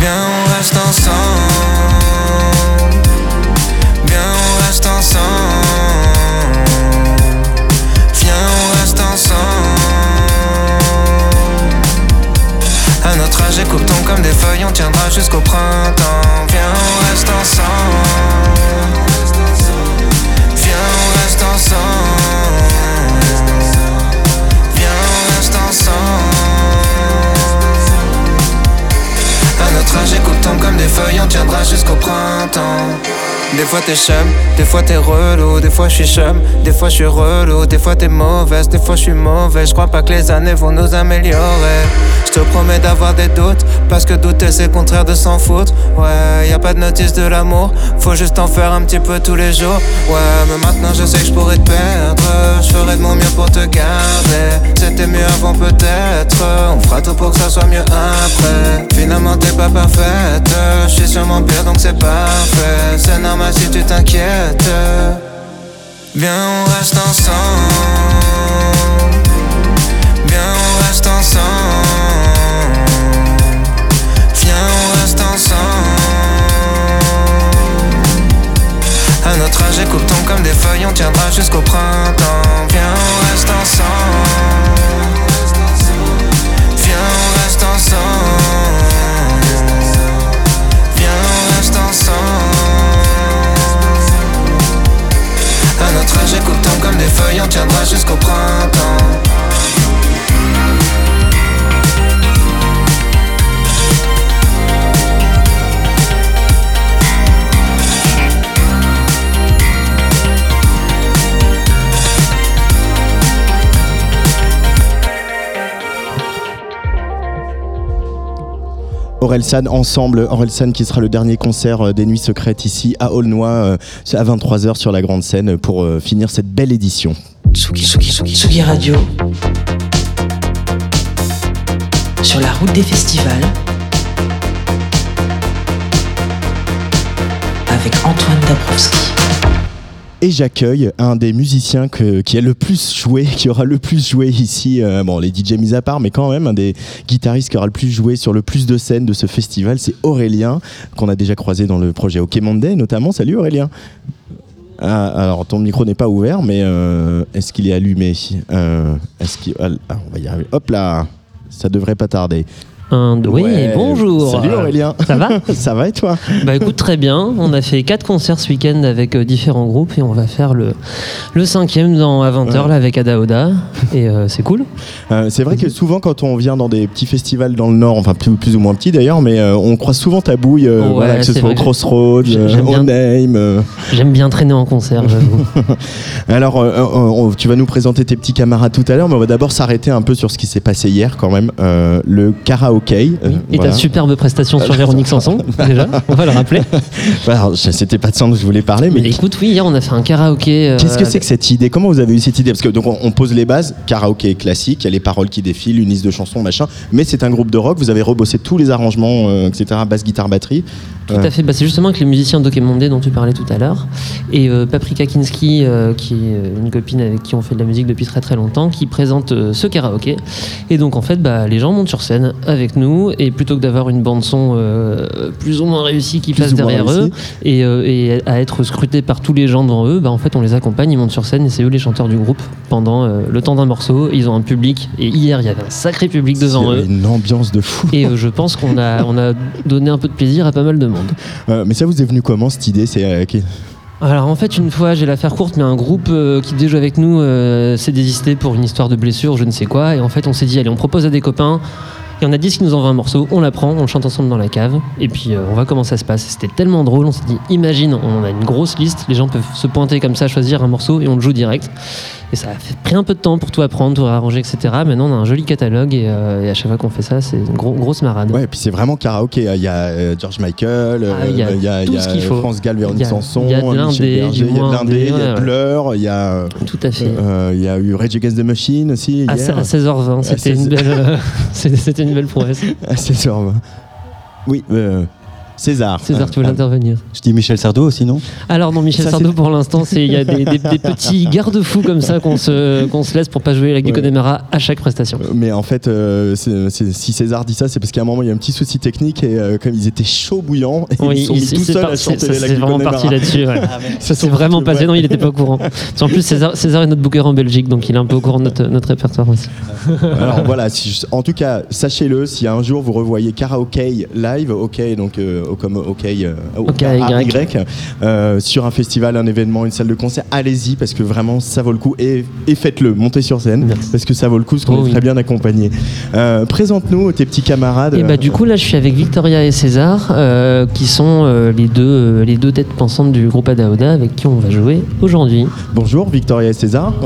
Viens, on reste ensemble. Viens, on reste ensemble. Viens, on reste ensemble. À notre âge, tombe comme des feuilles, on tiendra jusqu'au printemps. Viens, on reste ensemble. Viens, on reste ensemble. À notre âge, écoute tombe comme des feuilles, on tiendra jusqu'au printemps. Des fois t'es chum, des fois t'es relou, des fois je suis chum, des fois je suis relou, des fois t'es mauvaise, des fois je suis mauvais. Je crois pas que les années vont nous améliorer. Je te promets d'avoir des doutes, parce que douter c'est contraire de s'en foutre. Ouais, y a pas de notice de l'amour, faut juste en faire un petit peu tous les jours. Ouais, mais maintenant je sais que je pourrais te perdre, je ferai de mon mieux pour te garder. C'était mieux avant peut-être, on fera tout pour que ça soit mieux après. Finalement t'es pas parfaite, je suis sûrement pire donc c'est parfait. C'est si tu t'inquiètes. Viens, on reste ensemble. Viens, on reste ensemble. Viens, on reste ensemble. À notre âge, tombe comme des feuilles, on tiendra jusqu'au printemps. Viens, on reste ensemble. Notre âge, tombe comme des feuilles, on tiendra jusqu'au printemps. Orelsan ensemble, Orelsan qui sera le dernier concert euh, des Nuits Secrètes ici à Aulnoy euh, à 23h sur la grande scène pour euh, finir cette belle édition. Tsugi, Tsugi, Tsugi Radio. Sur la route des festivals. Avec Antoine Dabrowski. Et j'accueille un des musiciens qui a le plus joué, qui aura le plus joué ici, euh, bon les DJ mis à part, mais quand même un des guitaristes qui aura le plus joué sur le plus de scènes de ce festival, c'est Aurélien, qu'on a déjà croisé dans le projet OK Monday notamment. Salut Aurélien Ah, alors ton micro n'est pas ouvert, mais euh, est-ce qu'il est allumé? Euh, Est-ce ah, on va y arriver. Hop là, ça devrait pas tarder. Un, oui, Ouais. bonjour. Salut Aurélien. Ça va ça va et toi Bah écoute, très bien. On a fait quatre concerts ce week-end avec euh, différents groupes et on va faire le, le cinquième dans, à 20h Ouais. là, avec Adaoda. Et euh, c'est cool. Euh, c'est vrai que souvent quand on vient dans des petits festivals dans le Nord, enfin plus, plus ou moins petits d'ailleurs, mais euh, on croise souvent ta bouille, euh, Ouais, voilà, que ce soit au Crossroads, euh, bien. Name. euh. J'aime bien traîner en concert, j'avoue. Alors, euh, euh, on- tu vas nous présenter tes petits camarades tout à l'heure, mais on va d'abord s'arrêter un peu sur ce qui s'est passé hier quand même, euh, euh, Et voilà. ta superbe prestation sur Véronique Sanson, déjà, on va le rappeler. Alors, je- C'était pas de ça dont je voulais parler, mais Mais écoute, oui, hier on a fait un karaoké. euh, Qu'est-ce que c'est que cette idée? Comment vous avez eu cette idée? Parce que donc on, on pose les bases, karaoké classique, il y a les paroles qui défilent, une liste de chansons, machin. Mais c'est un groupe de rock. Vous avez rebossé tous les arrangements, euh, etc. Basse, guitare, batterie. Tout à fait, bah, c'est justement avec les musiciens d'Okemondé dont tu parlais tout à l'heure et euh, Paprika Kinski, euh, qui est euh, une copine avec qui on fait de la musique depuis très très longtemps, qui présente ce karaoké. Et donc en fait, bah, les gens montent sur scène avec nous et plutôt que d'avoir une bande son plus ou moins réussie qui Plus passe derrière eux et, et à être scrutés par tous les gens devant eux, bah, en fait on les accompagne, ils montent sur scène et c'est eux les chanteurs du groupe pendant le temps d'un morceau. Ils ont un public et hier il y avait un sacré public devant eux. une ambiance de fou. Et je pense qu'on a, on a donné un peu de plaisir à pas mal de monde. Euh, mais ça vous est venu comment cette idée euh, Alors en fait, une fois, j'ai l'affaire courte, mais un groupe euh, qui déjà avec nous s'est désisté pour une histoire de blessure, je ne sais quoi. Et en fait, on s'est dit, allez, on propose à des copains. Il y en a 10 qui nous envoient un morceau, on l'apprend, on le chante ensemble dans la cave, et puis on voit comment ça se passe. C'était tellement drôle, on s'est dit, imagine, on a une grosse liste, les gens peuvent se pointer comme ça, choisir un morceau, et on le joue direct. Et ça a fait- pris un peu de temps pour tout apprendre, tout arranger, etc. Maintenant, on a un joli catalogue, et, euh, et à chaque fois qu'on fait ça, c'est une gros- grosse marade. Ouais, et puis c'est vraiment karaoké. Il y a euh, George Michael, euh, Ah, il y a il y a, tout il y a ce qu'il faut. France Gall, Véronique Sanson, il y a de l'indé, il y a de indé, il y a Blur, il y a, euh, Tout à fait. euh, il y a eu Rage Against the Machine aussi. À, hier. à 16h20, c'était 16. une, belle, euh, une belle prouesse. À 16h20. Oui, euh, César. César, tu veux Ah, intervenir Je dis Michel Sardou aussi, non? Alors non, Michel Ça, Sardou pour l'instant, c'est il y a des, des- des petits garde-fous comme ça qu'on se, qu'on se laisse pour pas jouer Guy Ouais. Connemara à chaque prestation. Mais en fait, euh, c'est- c'est- si César dit ça, c'est parce qu'à un moment, il y a un petit souci technique et euh, comme ils étaient chauds bouillants, et ils sont mis il- tout seuls à chanter ça, la c'est vraiment parti là-dessus. ouais. Ça, C'est sont vraiment passé. ouais. Non, il n'était pas au courant. Qu'en plus, César, César est notre booker en Belgique, donc il est un peu au courant de notre, notre répertoire aussi. Alors voilà, si- en tout cas, sachez-le, si un jour vous revoyez Karaoke live, ok, donc euh, comme ok, euh, Ok, A- Y. Euh, sur un festival, un événement, une salle de concert, allez-y parce que vraiment ça vaut le coup et, et faites-le, montez sur scène Merci. parce que ça vaut le coup parce qu'on Oh est oui. très bien accompagné. Euh, Présente-nous tes petits camarades. Et bah du coup là, je suis avec Victoria et César, qui sont les deux les deux têtes pensantes du groupe Adaoda, avec qui on va jouer aujourd'hui. Bonjour Victoria et César.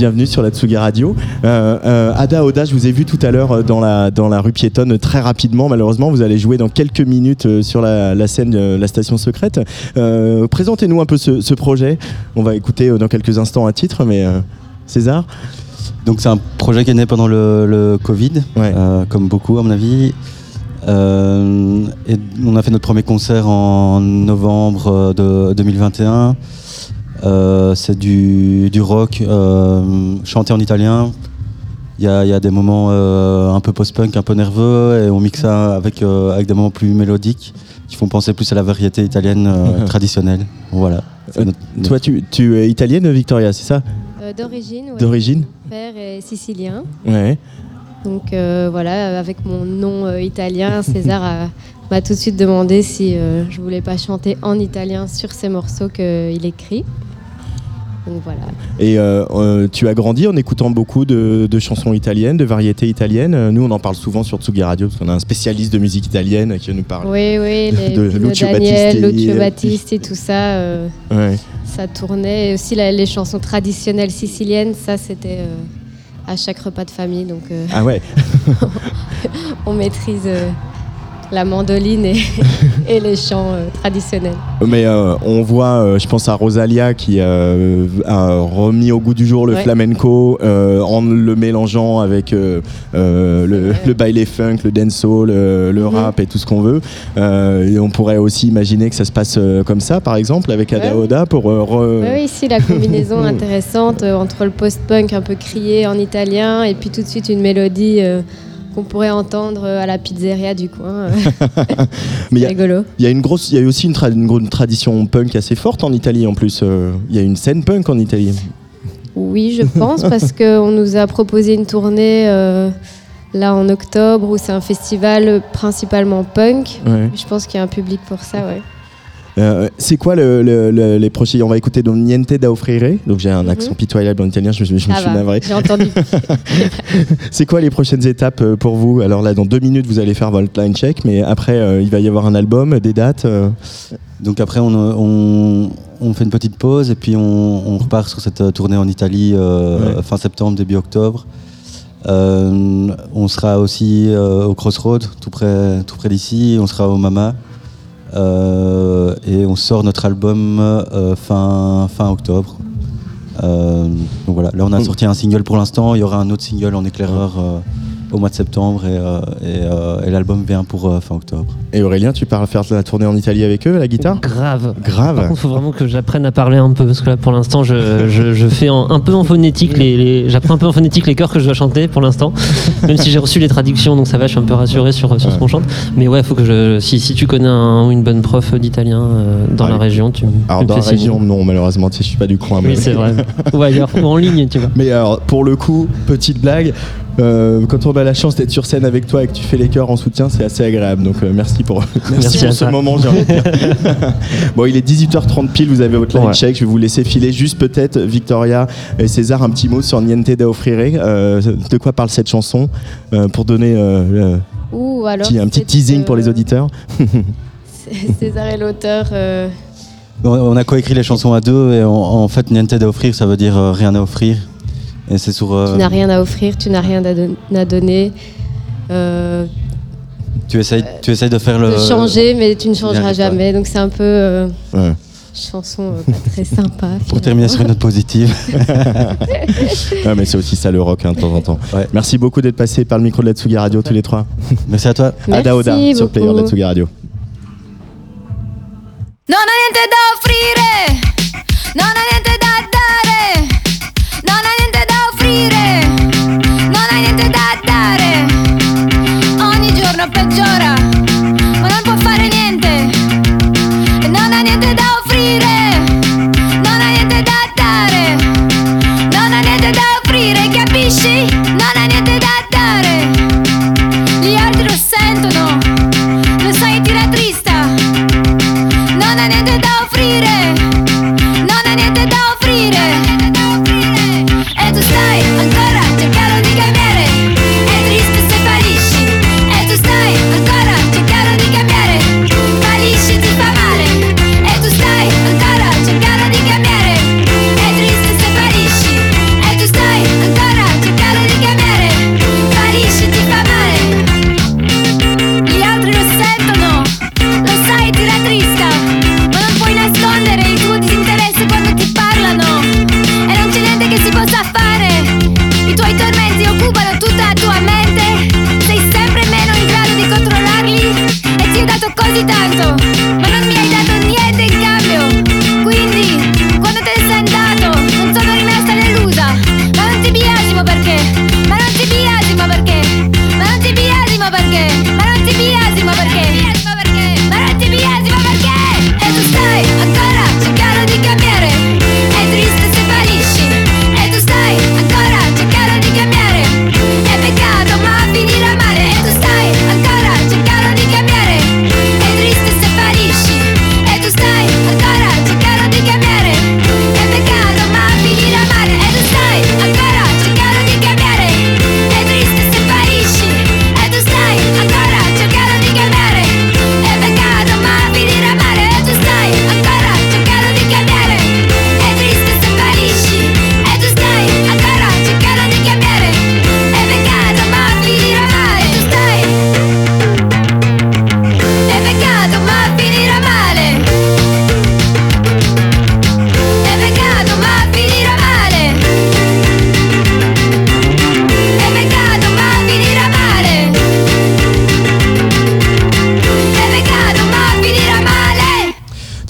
Bienvenue sur la Tsugi Radio. Euh, euh, Ada Oda, je vous ai vu tout à l'heure euh, dans la, dans la rue piétonne très rapidement. Malheureusement, vous allez jouer dans quelques minutes sur la, la scène de la station secrète. Euh, Présentez-nous un peu ce, ce projet. On va écouter dans quelques instants un titre, mais César Donc c'est un projet qui est né pendant le, le Covid, Ouais. comme beaucoup à mon avis. Euh, et on a fait notre premier concert en novembre euh, de 2021. Euh, c'est du, du rock euh, chanté en italien. Il y a, il y a des moments euh, un peu post-punk, un peu nerveux, et on mixe ça avec, euh, avec des moments plus mélodiques qui font penser plus à la variété italienne euh, traditionnelle. Voilà. C'est Euh, notre- notre- Toi, tu, tu es italienne, Victoria, c'est ça? Euh, D'origine, ouais. D'origine? Mon père est sicilien. Ouais. Donc euh, voilà, avec mon nom euh, italien, César a- m'a tout de suite demandé si euh, je voulais pas chanter en italien sur ces morceaux qu'il écrit. Donc voilà. Et euh, euh, tu as grandi en écoutant beaucoup de, de chansons italiennes, de variétés italiennes. Euh, Nous, on en parle souvent sur Tsugi Radio parce qu'on a un spécialiste de musique italienne qui nous parle. Oui, oui, les De Lucio Daniel, Battisti. Lucio Battisti, tout ça, euh, Ouais. ça tournait. Et aussi la- les chansons traditionnelles siciliennes, ça c'était euh, à chaque repas de famille. Donc Ah ouais. on maîtrise la mandoline et, et les chants euh, traditionnels. Mais euh, on voit, euh, je pense à Rosalia qui a remis au goût du jour le Ouais. flamenco en le mélangeant avec le, le baile funk, le dancehall, le, le Mhm. rap et tout ce qu'on veut. Et on pourrait aussi imaginer que ça se passe comme ça, par exemple, avec Ada Ouais. Oda pour re- Oui, oui, ici la combinaison intéressante entre le post-punk un peu crié en italien et puis tout de suite une mélodie qu'on pourrait entendre à la pizzeria du coin. euh, Mais il y C'est a- rigolo. Il y a une grosse, il y a aussi une, tra- une gro- une tradition punk assez forte en Italie en plus. Euh, Il y a une scène punk en Italie. Oui, je pense, parce qu'on nous a proposé une tournée euh, là en octobre où c'est un festival principalement punk. Ouais. Je pense qu'il y a un public pour ça, ouais. Euh, c'est quoi le, le- le- les prochains On va écouter donc Niente da offrire. Donc j'ai un Mhm. accent pitoyable en italien, je, me- je me Ça suis va, navré. j'ai entendu. C'est quoi les prochaines étapes euh, pour vous? Alors là, dans deux minutes, vous allez faire votre line check, mais après, euh, il va y avoir un album, des dates. euh. Donc après, on, on, on fait une petite pause et puis on, on repart sur cette tournée en Italie euh, Ouais. fin septembre, début octobre. Euh, on sera aussi euh, au Crossroad, tout près, tout près d'ici. On sera au Mama. Euh, et on sort notre album euh, fin, fin octobre. Euh, donc voilà, là on a sorti un single pour l'instant. Il y aura un autre single en éclaireur au mois de septembre et, euh, et, euh, et l'album vient pour euh, fin octobre. Et Aurélien, tu pars faire la tournée en Italie avec eux, à la guitare? Grave. Par Grave. contre, il faut vraiment que j'apprenne à parler un peu parce que là, pour l'instant, je, je- je fais en- un peu en phonétique les, les- j'apprends un peu en phonétique les chœurs que je dois chanter pour l'instant. Même si j'ai reçu les traductions, donc ça va, je suis un peu rassuré sur, sur ce qu'on chante. Mais ouais, faut que je, si, si tu connais un ou une bonne prof d'italien euh, dans Ouais. la région, tu, me- Alors tu dans la non, malheureusement, tu sais, je suis pas du coin. mais- Oui, c'est vrai. ou ailleurs, ou en ligne, tu vois. Mais alors, pour le coup, petite blague, euh, quand on a la chance d'être sur scène avec toi et que tu fais les chœurs en soutien, c'est assez agréable. Donc euh, merci pour, merci pour ce moment, j'ai envie de dire. bon, il est 18h30 pile, vous avez votre Ouais. check. Je vais vous laisser filer juste peut-être, Victoria et César, un petit mot sur Niente da Offrire. Euh, de quoi parle cette chanson euh, Pour donner euh, alors. un petit teasing pour les auditeurs. César est l'auteur. euh, On, a coécrit les chansons à deux et en, en fait niente à offrir ça veut dire euh, rien à offrir et c'est sur euh, Tu n'as rien à offrir, tu n'as rien à, don- à donner. Euh, tu essayes tu essayes de faire le de changer, mais tu ne changeras jamais. Donc c'est un peu euh, Ouais. chanson euh, pas très sympa. pour terminer sur une note positive Ouais, mais c'est aussi ça le rock hein, de temps en temps. Ouais. Merci beaucoup d'être passé par le micro de la Tsugi Radio tous les trois. merci à toi Merci Ada Oda sur le player de la beaucoup. Tsugi Radio. Non niente da offrire, non ho niente da peggiora,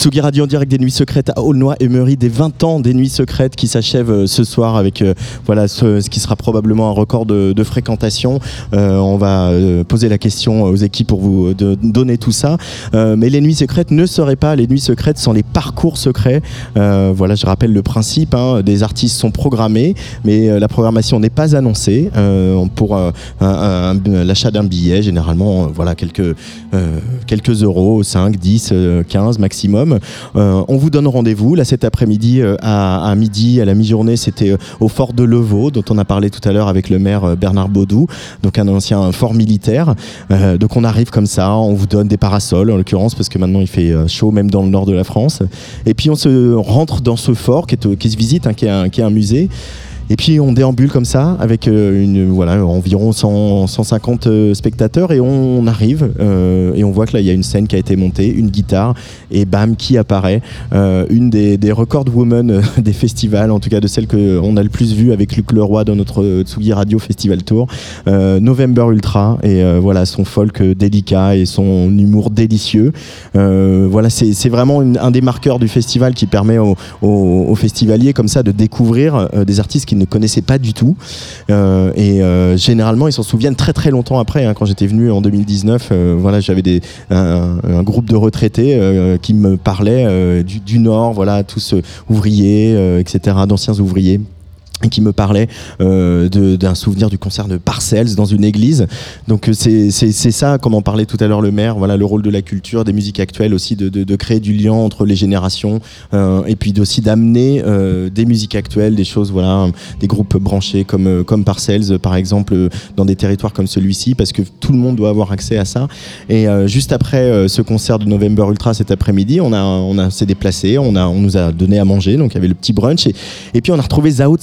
Tsugi Radio en direct des Nuits Secrètes à Aulnoy et Meury, des 20 ans des Nuits Secrètes qui s'achèvent euh, ce soir avec euh, voilà ce, qui sera probablement un record de, fréquentation. Euh, on va poser la question aux équipes pour vous donner tout ça. Mais les Nuits Secrètes ne seraient pas les Nuits Secrètes sans les parcours secrets. Voilà, je rappelle le principe. hein, des artistes sont programmés, mais la programmation n'est pas annoncée pour l'achat d'un billet. Généralement, voilà quelques quelques euros, 5, 10, euh, 15 maximum. Euh, on vous donne rendez-vous là cet après-midi euh, à, midi, à la mi-journée, c'était euh, au fort de Levaux, dont on a parlé tout à l'heure avec le maire Bernard Baudou, donc un ancien fort militaire. Donc on arrive comme ça, on vous donne des parasols en l'occurrence, parce que maintenant il fait chaud même dans le nord de la France. Et puis on se rentre dans ce fort qui, se visite, hein, qui est un musée. Et puis on déambule comme ça avec euh, une, voilà, environ 100, 150 euh, spectateurs et on, arrive euh, et on voit que là il y a une scène qui a été montée, une guitare et bam qui apparaît, une des, record women des festivals, en tout cas de celles qu'on a le plus vues avec Luc Leroy dans notre Tsugi Radio Festival Tour, November Ultra et voilà son folk délicat et son humour délicieux. Voilà c'est vraiment un des marqueurs du festival qui permet aux, festivaliers comme ça de découvrir des artistes qu'ils ne connaissaient pas du tout. Euh, et euh, généralement, ils s'en souviennent très très longtemps après. hein. quand j'étais venu en 2019, euh, voilà, j'avais des un, groupe de retraités qui me parlaient du, du Nord, voilà, tous ouvriers, etc., d'anciens ouvriers qui me parlait euh, d'un souvenir du concert de Parcells dans une église. Donc euh, c'est ça, comme en parlait tout à l'heure le maire, voilà le rôle de la culture, des musiques actuelles aussi, de, créer du lien entre les générations euh, et puis aussi d'amener des musiques actuelles, des choses, voilà, des groupes branchés comme, comme Parcells par exemple, dans des territoires comme celui-ci, parce que tout le monde doit avoir accès à ça. Et juste après ce concert de November Ultra cet après-midi, on a, on s'est déplacé, on, a, on nous a donné à manger, donc il y avait le petit brunch et, et puis on a retrouvé Zao de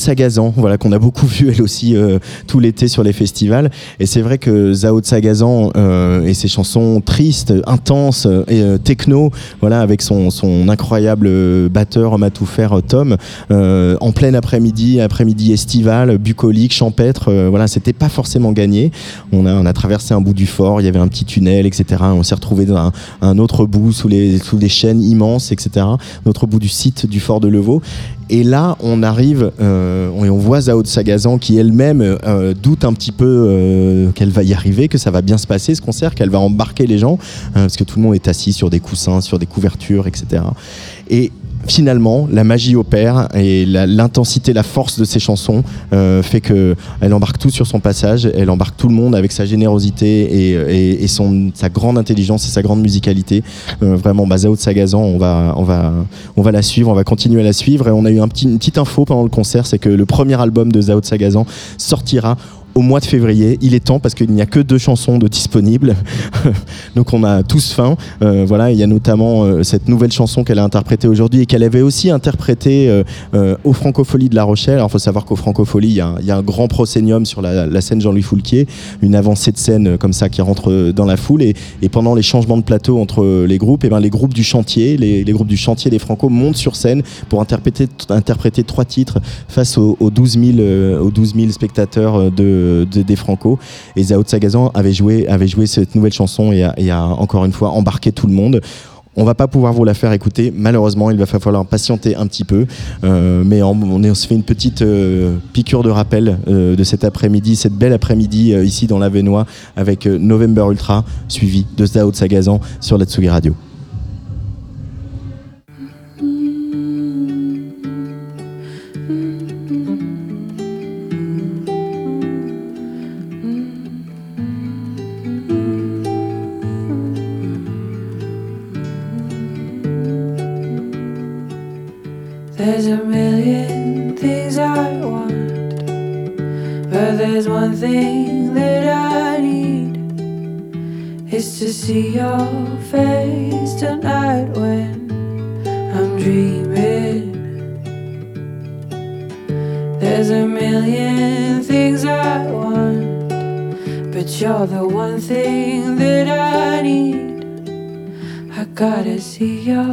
Voilà qu'on a beaucoup vu elle aussi euh, tout l'été sur les festivals. Et c'est vrai que Zao de Sagazan euh, et ses chansons tristes, intenses euh, et techno, voilà avec son, son incroyable batteur homme à tout faire Tom, en plein après-midi, après-midi estival, bucolique, champêtre, voilà c'était pas forcément gagné. On a, traversé un bout du fort, il y avait un petit tunnel, etc. On s'est retrouvé dans un, autre bout sous les sous des chaînes immenses, etc. L'autre bout du site du fort de Levaux. Et là, on arrive euh, et on voit Zao de Sagazan qui elle-même euh, doute un petit peu euh, qu'elle va y arriver, que ça va bien se passer ce concert, qu'elle va embarquer les gens, hein, parce que tout le monde est assis sur des coussins, sur des couvertures, etc. Et finalement, la magie opère et l'intensité, la force de ses chansons euh, fait que elle embarque tout sur son passage, elle embarque tout le monde avec sa générosité et, son, sa grande intelligence et sa grande musicalité. Euh, vraiment, bah, Zao de Sagazan, on va, on, va, on va la suivre, on va continuer à la suivre. Et on a eu une petite info pendant le concert, c'est que le premier album de Zao de Sagazan sortira au mois de février. Il est temps parce qu'il n'y a que deux chansons de disponibles. Donc on a tous faim. Euh, voilà, il y a notamment euh, cette nouvelle chanson qu'elle a interprétée aujourd'hui et qu'elle avait aussi interprétée euh, euh, au Francofolie de La Rochelle. Alors il faut savoir qu'au Francofolie, il y, a un- grand prosénium sur la, scène Jean-Louis Foulquier, une avancée de scène comme ça qui rentre dans la foule. Et, pendant les changements de plateau entre les groupes, et ben, les groupes du chantier, les, groupes du chantier des Franco montent sur scène pour interpréter, trois titres face aux, aux 12 000, euh, aux 12 000 spectateurs euh, de, de- des Franco. Et Zao Sagazan avait joué, avait joué cette nouvelle chanson et a, a encore une fois embarqué tout le monde. On va pas pouvoir vous la faire écouter, malheureusement, il va falloir patienter un petit peu. Euh, mais on, se fait une petite euh, piqûre de rappel euh, de cet après-midi, cette belle après-midi ici dans l'Avenois avec November Ultra, suivi de Zao Sagazan sur la Tsugi Radio. To see your face tonight when I'm dreaming. There's a million things I want, but you're the one thing that I need. I gotta see your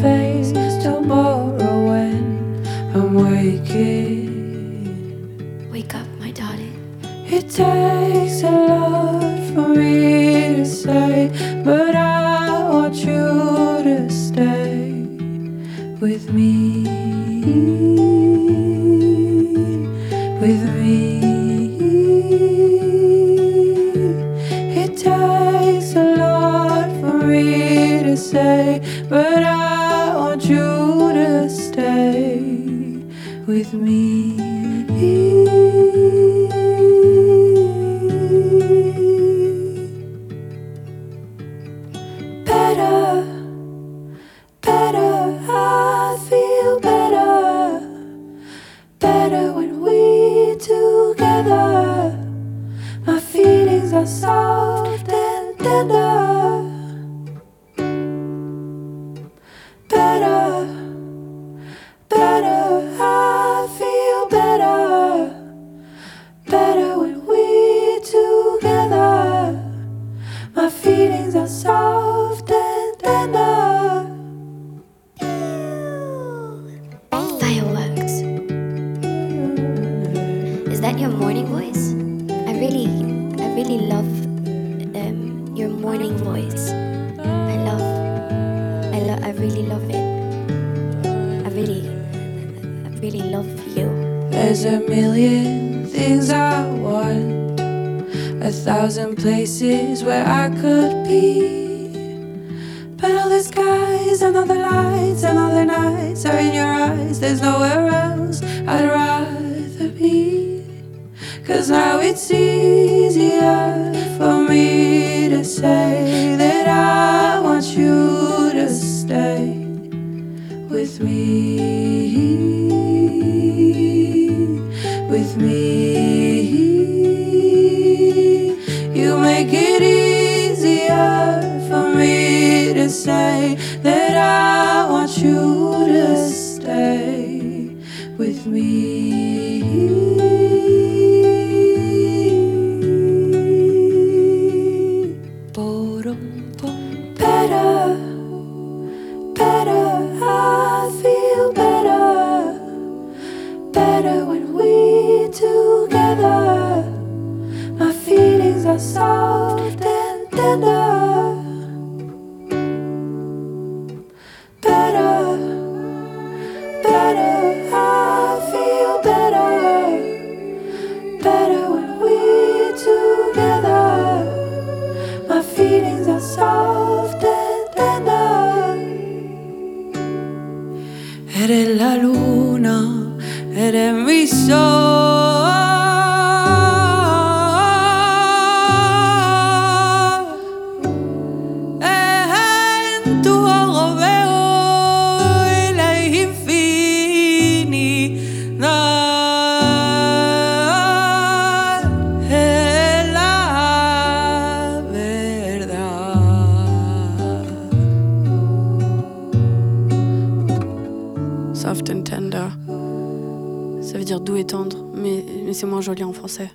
face tomorrow But all the skies and all the lights and all the nights are in your eyes. There's nowhere else I'd rather be. Cause now it's easier for me to say that I want you to stay with me, with me. You make it easier say that I want you to stay with me. show joli en français.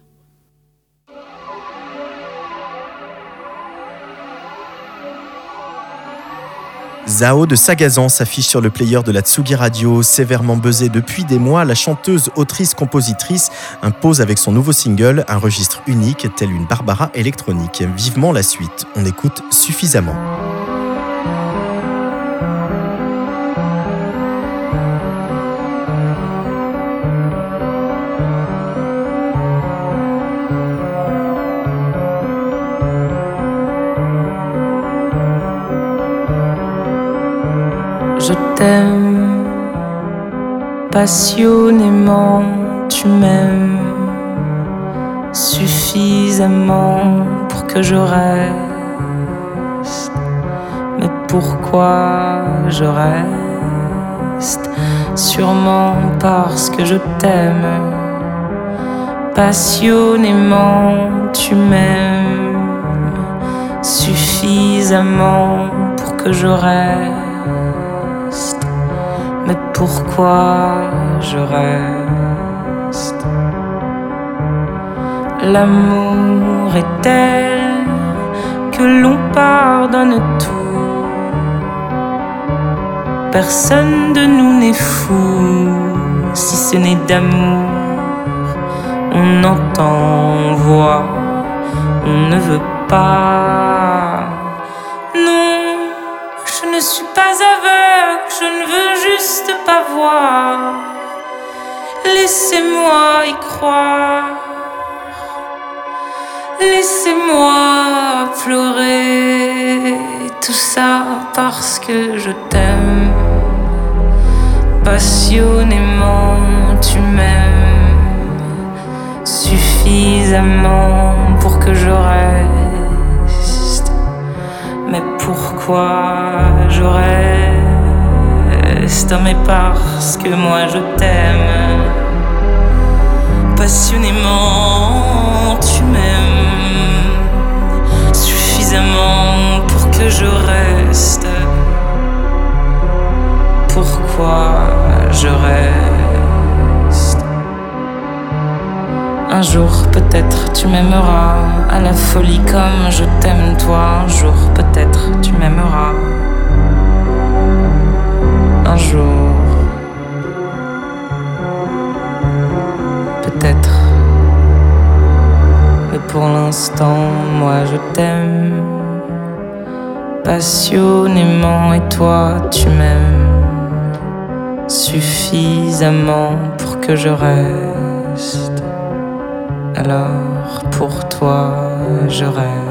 Zao de Sagazan s'affiche sur le player de la Tsugi Radio. Sévèrement buzzée depuis des mois, la chanteuse, autrice, compositrice impose avec son nouveau single un registre unique, tel une Barbara électronique. Vivement la suite. On écoute suffisamment. T'aime passionnément, tu m'aimes suffisamment pour que je reste. Mais pourquoi je reste? Sûrement parce que je t'aime passionnément, tu m'aimes suffisamment pour que je reste. Pourquoi je reste L'amour est tel que l'on pardonne tout. Personne de nous n'est fou si ce n'est d'amour. On entend, on voit, on ne veut pas. Ne suis pas aveugle, je ne veux juste pas voir. Laissez-moi y croire. Laissez-moi pleurer tout ça parce que je t'aime. Passionnément, tu m'aimes suffisamment pour que je reste. Mais pourquoi je reste Mais parce que moi je t'aime? Passionnément, tu m'aimes suffisamment pour que je reste. Pourquoi je reste? Un jour peut-être tu m'aimeras à la folie comme je t'aime toi. Un jour peut-être tu m'aimeras. Un jour. Peut-être. Mais pour l'instant, moi je t'aime. Passionnément et toi tu m'aimes. Suffisamment pour que je reste alors pour toi je rêve.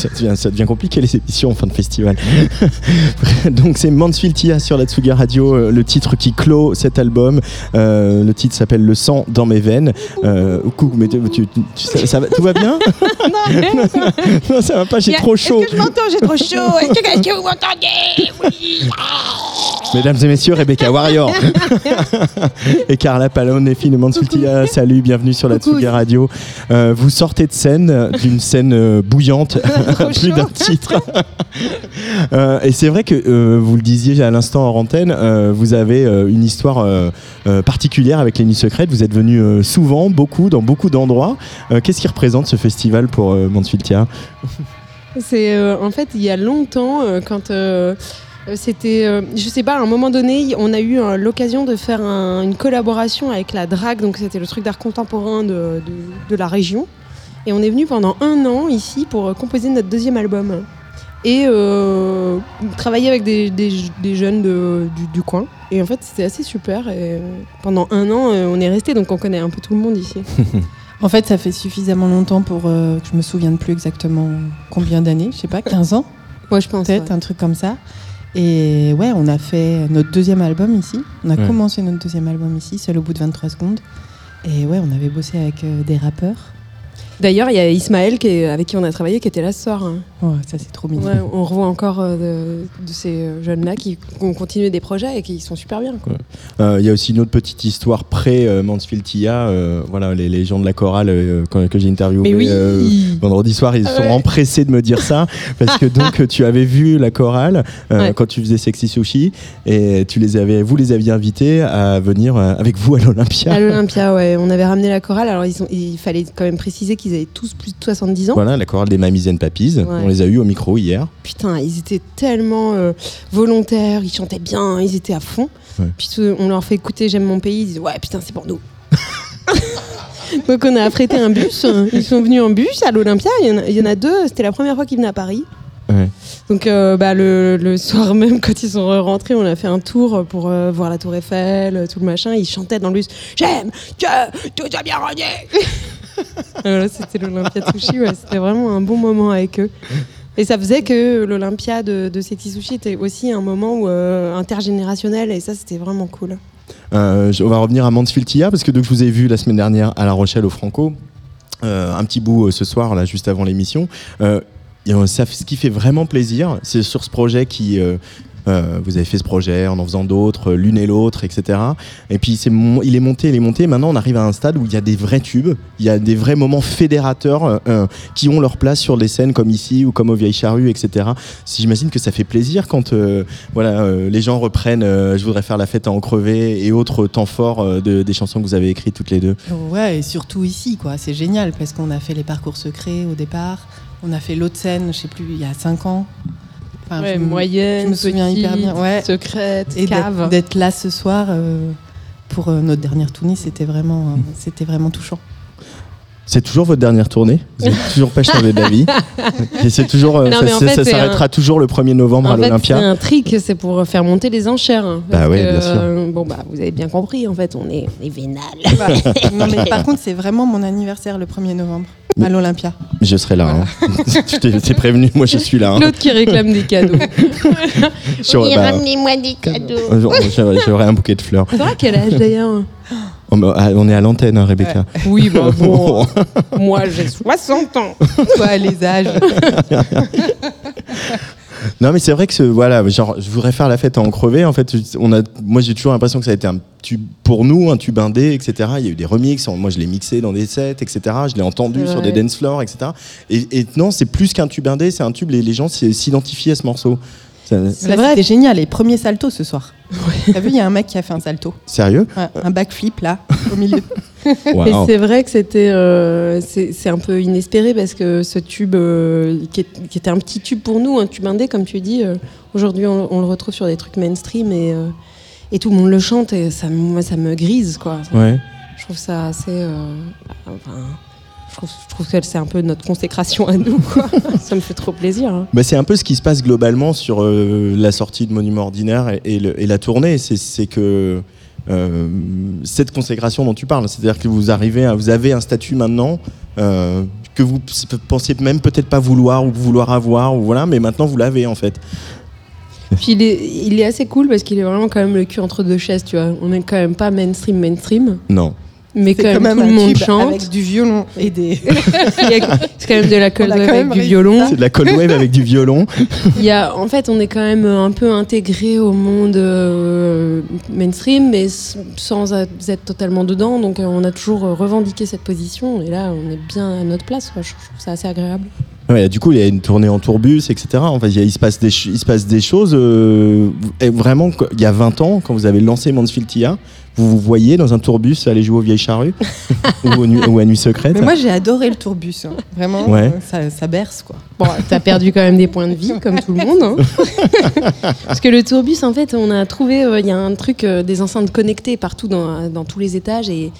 Ça, devient, ça devient compliqué les émissions en fin de festival. Donc c'est Mansfield Tia sur la Tsugi Radio, euh, le titre qui clôt cet album. Euh, le titre s'appelle Le sang dans mes veines. Euh, coucou, mais tu, tu- tu- ça, ça va- tout va bien? Non, ça va pas, j'ai trop chaud. Est-ce que je m'entends? J'ai trop chaud. Est-ce que, est-ce que vous m'entendez? Oui. Mesdames et messieurs, Rebecca Warrior et Carla Palone, les filles de Mansfield Salut, bienvenue sur la Tsugi Radio. Euh, vous sortez de scène, euh, d'une scène euh, bouillante, plus d'un titre. Euh, et c'est vrai que euh, vous le disiez à l'instant en antenne, euh, vous avez euh, une histoire euh, euh, particulière avec les Nuits Secrètes. Vous êtes venu euh, souvent, beaucoup, dans beaucoup d'endroits. Euh, Qu'est-ce qui représente ce festival pour euh, Mansfield Tia C'est euh, en fait il y a longtemps euh, quand euh, euh, c'était, euh, je sais pas, à un moment donné, on a eu euh, l'occasion de faire un- une collaboration avec la DRAC, donc c'était le truc d'art contemporain de, de- de la région. Et on est venu pendant un an ici pour euh, composer notre deuxième album et euh, travailler avec des, des- des jeunes de- du, du coin. Et en fait, c'était assez super. Et euh, pendant un an, euh, on est resté, donc on connaît un peu tout le monde ici. En fait, ça fait suffisamment longtemps pour euh, que je me souvienne plus exactement combien d'années, je sais pas, 15 ans Ouais, je pense. Peut-être, un truc comme ça. Et ouais, on a fait notre deuxième album ici. On a Ouais. commencé notre deuxième album ici, seul au bout de 23 secondes. Et ouais, on avait bossé avec euh, des rappeurs. D'ailleurs, il y a Ismaël qui est- avec qui on a travaillé qui était là ce soir. hein. Oh, ça c'est trop mignon. Ouais, on revoit encore euh, de, de ces euh, jeunes-là qui ont continué des projets et qui sont super bien. Euh, Il y a aussi une autre petite histoire près Mansfield Tia. euh, voilà, les, les gens de la chorale euh, que, que j'ai interviewé oui euh, vendredi soir, ils sont Ouais. empressés de me dire ça parce que donc tu avais vu la chorale euh, Ouais. quand tu faisais Sexy Sushi et tu les avais, vous les aviez invités à venir euh, avec vous à l'Olympia. À l'Olympia, ouais, on avait ramené la chorale. Alors, ils sont- il fallait quand même préciser qu'ils avaient tous plus de 70 ans. Voilà, la chorale des Mamies and Papis. Ouais. On les a eu au micro hier. Putain, ils étaient tellement euh, volontaires, ils chantaient bien, ils étaient à fond. Ouais. Puis on leur fait écouter J'aime mon pays, ils disent Ouais, putain, c'est pour nous. Donc on a affrété un bus, ils sont venus en bus à l'Olympia, il y en a- il y, en a deux, c'était la première fois qu'ils venaient à Paris. Ouais. Donc euh, bah, le, le soir même, quand ils sont rentrés, on a fait un tour pour euh, voir la Tour Eiffel, tout le machin. Ils chantaient dans le bus J'aime que tout soit bien rangé. Et voilà, c'était l'Olympia Sushi. c'était vraiment un bon moment avec eux. Et ça faisait que l'Olympia de, de Sexy Sushi était aussi un moment euh, intergénérationnel. Et ça, c'était vraiment cool. Euh, on va revenir à Mansfield Tia parce que donc, je vous ai vu la semaine dernière à La Rochelle au Franco. Euh, un petit bout euh, ce soir, là, juste avant l'émission. Euh, euh, ce qui fait vraiment plaisir, c'est sur ce projet qui. euh, euh, vous avez fait ce projet en en faisant d'autres, euh, l'une et l'autre, etc. Et puis il est monté, il est monté. Maintenant, on arrive à un stade où il y a des vrais tubes, il y a des vrais moments fédérateurs euh, qui ont leur place sur des scènes comme ici ou comme au Vieilles Charrues, etc. Si J'imagine que ça fait plaisir quand voilà, les gens reprennent Je voudrais faire la fête à en crever et autres temps forts de- des chansons que vous avez écrites toutes les deux. Ouais, et surtout ici, quoi. C'est génial parce qu'on a fait les parcours secrets au départ. On a fait l'autre scène, je sais plus, il y a 5 ans. Enfin, Ouais, je me- moyenne, je me souviens hyper bien. Ouais. secrète, Et d'être- cave. d'être là ce soir euh, pour euh, notre dernière tournée, c'était vraiment, euh, c'était vraiment touchant. C'est toujours votre dernière tournée? Vous n'avez toujours pas changé d'avis Et c'est toujours, euh, Non, ça, en fait, s'arrêtera un- toujours le 1er novembre En à fait, c'est l'Olympia. un trick, c'est pour faire monter les enchères. hein, Bah que, bien sûr. euh, bon, bah, vous avez bien compris, en fait, on est, on est vénal. non, mais par contre, c'est vraiment mon anniversaire le 1er novembre à l'Olympia. Je serai là. hein. je t'ai prévenu, moi je suis là. hein. L'autre qui réclame des cadeaux. Sur- Oui, bah, ramenez-moi des cadeaux. euh, j'aurai- J'aurai un bouquet de fleurs. T'auras quel âge d'ailleurs? On bah, ah, on est à l'antenne, hein, Rebecca. Oui, bah bon. Moi, j'ai 60 ans. Quoi, les âges Non, mais c'est vrai que ce, voilà, genre, je voudrais faire la fête à en crever. En fait, on a, moi, j'ai toujours l'impression que ça a été un tube pour nous, un tube indé, etc. Il y a eu des remixes. Moi, je l'ai mixé dans des sets, etc. Je l'ai entendu sur des dance floors, etc. Et, et non, c'est plus qu'un tube indé, c'est un tube. Les, les gens s'identifient à ce morceau. Ça- Là, C'était génial, les premiers saltos ce soir. T'as vu, il y a un mec qui a fait un salto. Sérieux Ouais, un backflip là, au milieu. Et c'est vrai que c'était euh, c'est c'est un peu inespéré parce que ce tube euh, qui, est- qui était un petit tube pour nous, un tube indé comme tu dis, euh, aujourd'hui on, on le retrouve sur des trucs mainstream et, euh, et tout le monde le chante et ça, me- moi ça me grise quoi. Ouais. Je trouve ça assez. euh, enfin, je trouve, je trouve que c'est un peu notre consécration à nous quoi. ça me fait trop plaisir. hein. Bah, c'est un peu ce qui se passe globalement sur euh, la sortie de Monument Ordinaire et, et le- et la tournée. C'est, que euh, cette consécration dont tu parles, c'est-à-dire que vous arrivez, à- vous avez un statut maintenant euh, que vous pensiez même peut-être pas vouloir ou vouloir avoir ou voilà, mais maintenant vous l'avez en fait. Puis il est, il est assez cool parce qu'il est vraiment quand même le cul entre deux chaises, tu vois. On est quand même pas mainstream, mainstream. Non. Mais quand même, tout le monde chante. Avec du violon et des. Il y a- C'est quand même de la cold wave avec du violon. C'est de la cold wave avec du violon. Il y a, en fait, on est quand même un peu intégré au monde euh, mainstream, mais sans être totalement dedans. Donc, euh, on a toujours revendiqué cette position. Et là, on est bien à notre place. quoi. Je, trouve ça assez agréable. Ouais, du coup, il y a une tournée en tourbus, etc. Enfin, il, y a- il se passe des, ch- il se passe des choses. euh, et vraiment, il y a 20 ans, quand vous avez lancé Mansfield TIA, vous vous voyez dans un tourbus aller jouer aux vieilles charrues ou, au nu- ou à Nuit Secrète Mais moi, j'ai adoré le tourbus. hein. Vraiment, Ouais. euh, ça, ça berce, quoi. Bon, t'as perdu quand même des points de vie, comme tout le monde. hein. Parce que le tourbus, en fait, on a trouvé, euh, il y a un truc, euh, des enceintes connectées partout dans, dans tous les étages. Et,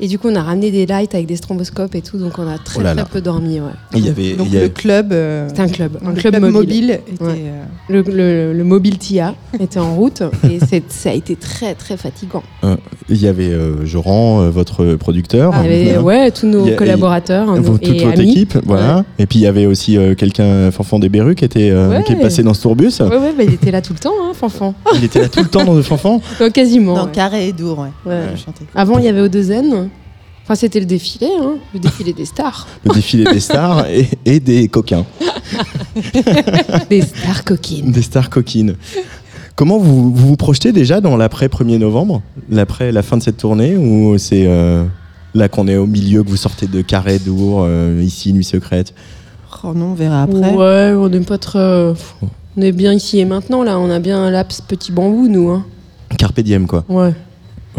et du coup, on a ramené des lights avec des stromboscopes et tout. Donc, on a très, Oh là très là. peu dormi. Ouais. Il y avait, Donc il y avait- le club. euh, C'était un club, un le club, club mobile. mobile était, Ouais. euh, Le, le, le mobile TIA était en route et ça a été très très fatigant. euh, il y avait euh, Joran, euh, votre producteur. Il y avait Voilà. ouais, tous nos a- collaborateurs et- nos- vos- toute et votre amis. équipe, voilà. Et puis il y avait aussi euh, quelqu'un, Fanfan des Berrues, qui était euh, Ouais. qui est passé dans ce tourbus. Ouais, ouais, bah, il était là tout le temps, hein, Fanfan. Il était là tout le temps dans le Fanfan. Quasiment. Dans ouais. Carré et Dour, ouais. Avant, il y avait Odezen. Enfin, c'était le défilé, hein, le défilé des stars. Le défilé des stars et, et des coquins. des stars coquines. Des stars coquines. Comment vous vous, vous projetez déjà dans l'après 1er novembre? L'après la fin de cette tournée Ou c'est euh, là qu'on est au milieu, que vous sortez de Carré d'Our, euh, ici, Nuit Secrète? Oh non, on verra après. Ouais, on n'est pas très. On est bien ici et maintenant, là. On a bien un laps petit bambou, nous. Hein. Carpe diem, quoi. Ouais,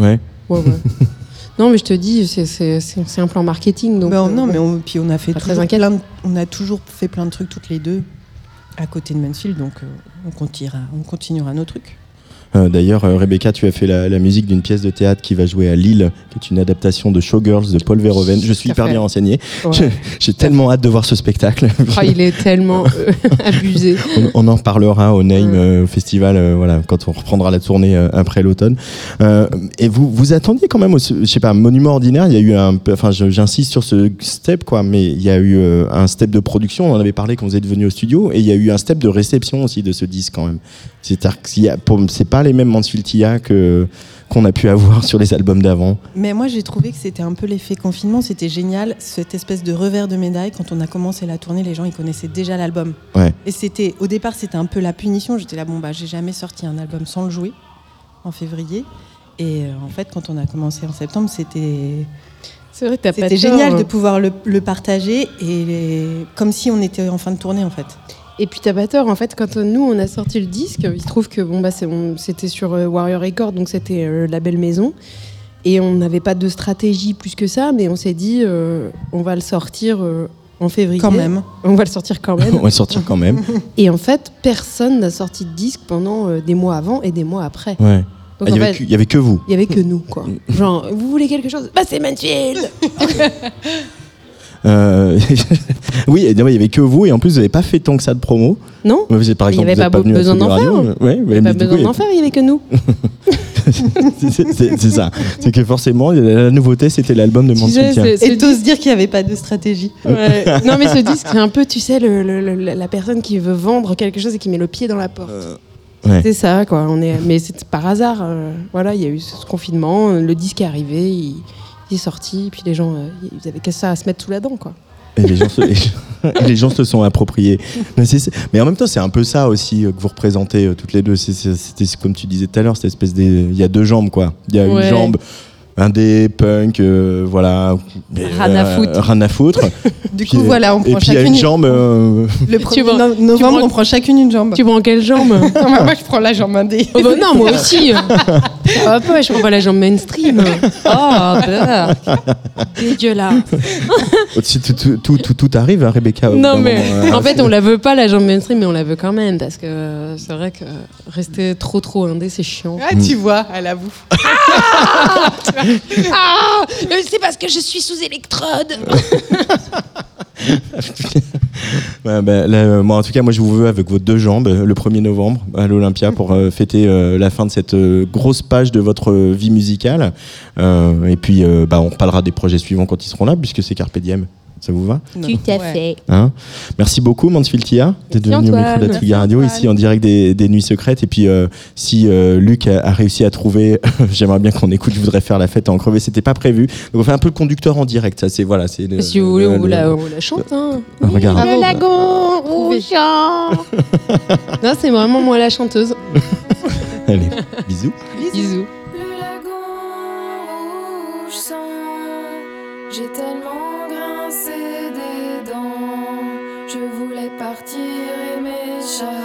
Ouais. ouais, ouais. non, mais je te dis, c'est- un plan marketing. Donc, Bah, euh, non, mais on, puis on a fait toujours inquiète. plein de- on a toujours fait plein de trucs toutes les deux à côté de Mansfield, donc euh, on continuera, on continuera nos trucs. Euh, D'ailleurs, euh, Rebecca, tu as fait la, la musique d'une pièce de théâtre qui va jouer à Lille, qui est une adaptation de Showgirls de Paul Verhoeven. Je suis hyper bien renseigné. Ouais. J'ai tellement hâte de voir ce spectacle. Ah, il est tellement euh, abusé. On, on en reparlera au Name au festival, voilà, quand on reprendra la tournée après l'automne. Et vous, vous attendiez quand même, au, je sais pas, Monument ordinaire. Il y a eu un, enfin, j'insiste sur ce step, quoi, mais il y a eu un step de production. On en avait parlé quand vous êtes venu au studio, et il y a eu un step de réception aussi de ce disque quand même. C'est-à-dire que c'est pas les mêmes Mansfield TIA que qu'on a pu avoir sur les albums d'avant. Mais moi, j'ai trouvé que c'était un peu l'effet confinement. C'était génial, cette espèce de revers de médaille. Quand on a commencé la tournée, les gens ils connaissaient déjà l'album. Ouais. Et c'était, au départ, c'était un peu la punition. J'étais là, bon bah, j'ai jamais sorti un album sans le jouer en février. Et euh, en fait, quand on a commencé en septembre, c'était C'est vrai, t'as pas c'était génial hein. de pouvoir le, le partager et les- comme si on était en fin de tournée en fait. Et puis t'as pas tort, en fait, quand nous on a sorti le disque, il se trouve que bon bah c'était sur euh, Warrior Records, donc c'était euh, la belle maison, et on n'avait pas de stratégie plus que ça, mais on s'est dit euh, on va le sortir euh, en février. Quand même. On va le sortir quand même. On va sortir quand même. Et en fait, personne n'a sorti de disque pendant euh, des mois avant et des mois après. Ouais. Ah, il, y en avait avait que vous. il y avait que nous, quoi. Genre, vous voulez quelque chose? Bah c'est Mansfield Euh, oui, il y avait que vous, et en plus vous n'avez pas fait tant que ça de promo. Non Vous êtes, par Il y exemple, avait pas besoin d'en faire. mais- ouais, mais Pas du coup, besoin il d'en faire, il y avait que nous. c'est ça. C'est que forcément, la nouveauté, c'était l'album de c'est- Et t'oses dire qu'il n'y avait pas de stratégie. Ouais. non mais ce disque c'est un peu tu sais le- le- le- la personne qui veut vendre quelque chose et qui met le pied dans la porte Ouais. c'est ça quoi on est mais c'est par hasard euh, voilà il y a eu ce confinement euh, le disque est arrivé il, il est sorti et puis les gens euh, ils avaient que ça à se mettre sous la dent quoi Et les gens se, les gens se sont appropriés. Mais, en même temps, c'est un peu ça aussi euh, que vous représentez euh, toutes les deux. C'était comme tu disais tout à l'heure, cette espèce de. Il y a deux jambes, quoi. Il y a Ouais. une jambe indé, punk, euh, voilà. Rien à foutre. Rien à foutre. Du Puis, coup, voilà, on Et prend puis il y a chacune une jambe. euh, Le Tu 1er vois- no- tu novembre, vois- on prend chacune une jambe. tu prends quelle jambe Non, moi, je prends la jambe indé. oh bah non moi aussi va pas je prends pas la jambe mainstream oh bah dégueulasse si tout, tout, tout, tout- arrive, hein, Rebecca. non mais moment, euh, en fait on la veut pas la jambe mainstream mais on la veut quand même parce que euh, c'est vrai que rester trop trop indé c'est chiant Ah, tu vois, elle avoue. Ah euh, C'est parce que je suis sous électrode Ouais, bah, là, euh, moi, en tout cas, moi, je vous veux avec vos deux jambes euh, le 1er novembre à l'Olympia pour euh, fêter euh, la fin de cette euh, grosse page de votre vie musicale. Euh, et puis, euh, bah, on reparlera des projets suivants quand ils seront là, puisque c'est Carpe Diem. Ça vous va Tout à fait. Hein Merci beaucoup, Mansfield Tia, d'être venu au micro de la Tsugi Radio, ici en direct des, des Nuits Secrètes. Et puis, euh, si euh, Luc a, a réussi à trouver, j'aimerais bien qu'on écoute Je voudrais faire la fête à en crever. C'était pas prévu. Donc, on fait un peu le conducteur en direct. Ça, c'est voilà. c'est le- Si vous voulez, le- on vous la, on vous la chante. Hein. Regarde. Bravo. Le lagon rougeant. Non, c'est vraiment moi la chanteuse. Allez, bisous. Bisous. Partir et m'échapper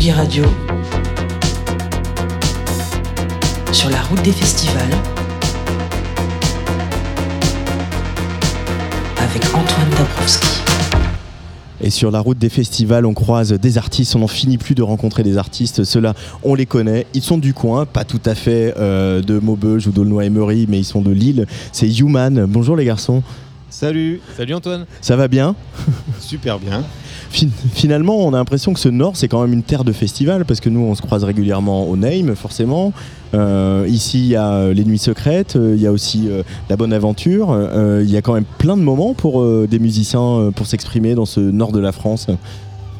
Tsugi, Radio. Sur la route des festivals. Avec Antoine Dabrowski. Et sur la route des festivals, on croise des artistes, on n'en finit plus de rencontrer des artistes. Ceux-là, on les connaît. Ils sont du coin, pas tout à fait euh, de Maubeuge ou d'Aulnoy-Emery, mais ils sont de Lille. C'est Human. Bonjour les garçons. Salut Salut Antoine Ça va bien? Super bien. Fin- Finalement, on a l'impression que ce Nord, c'est quand même une terre de festival, parce que nous, on se croise régulièrement au Name, forcément. Euh, ici, il y a euh, les Nuits Secrètes, euh, il y a aussi euh, la Bonne Aventure. Euh, Il y a quand même plein de moments pour des musiciens pour s'exprimer dans ce Nord de la France.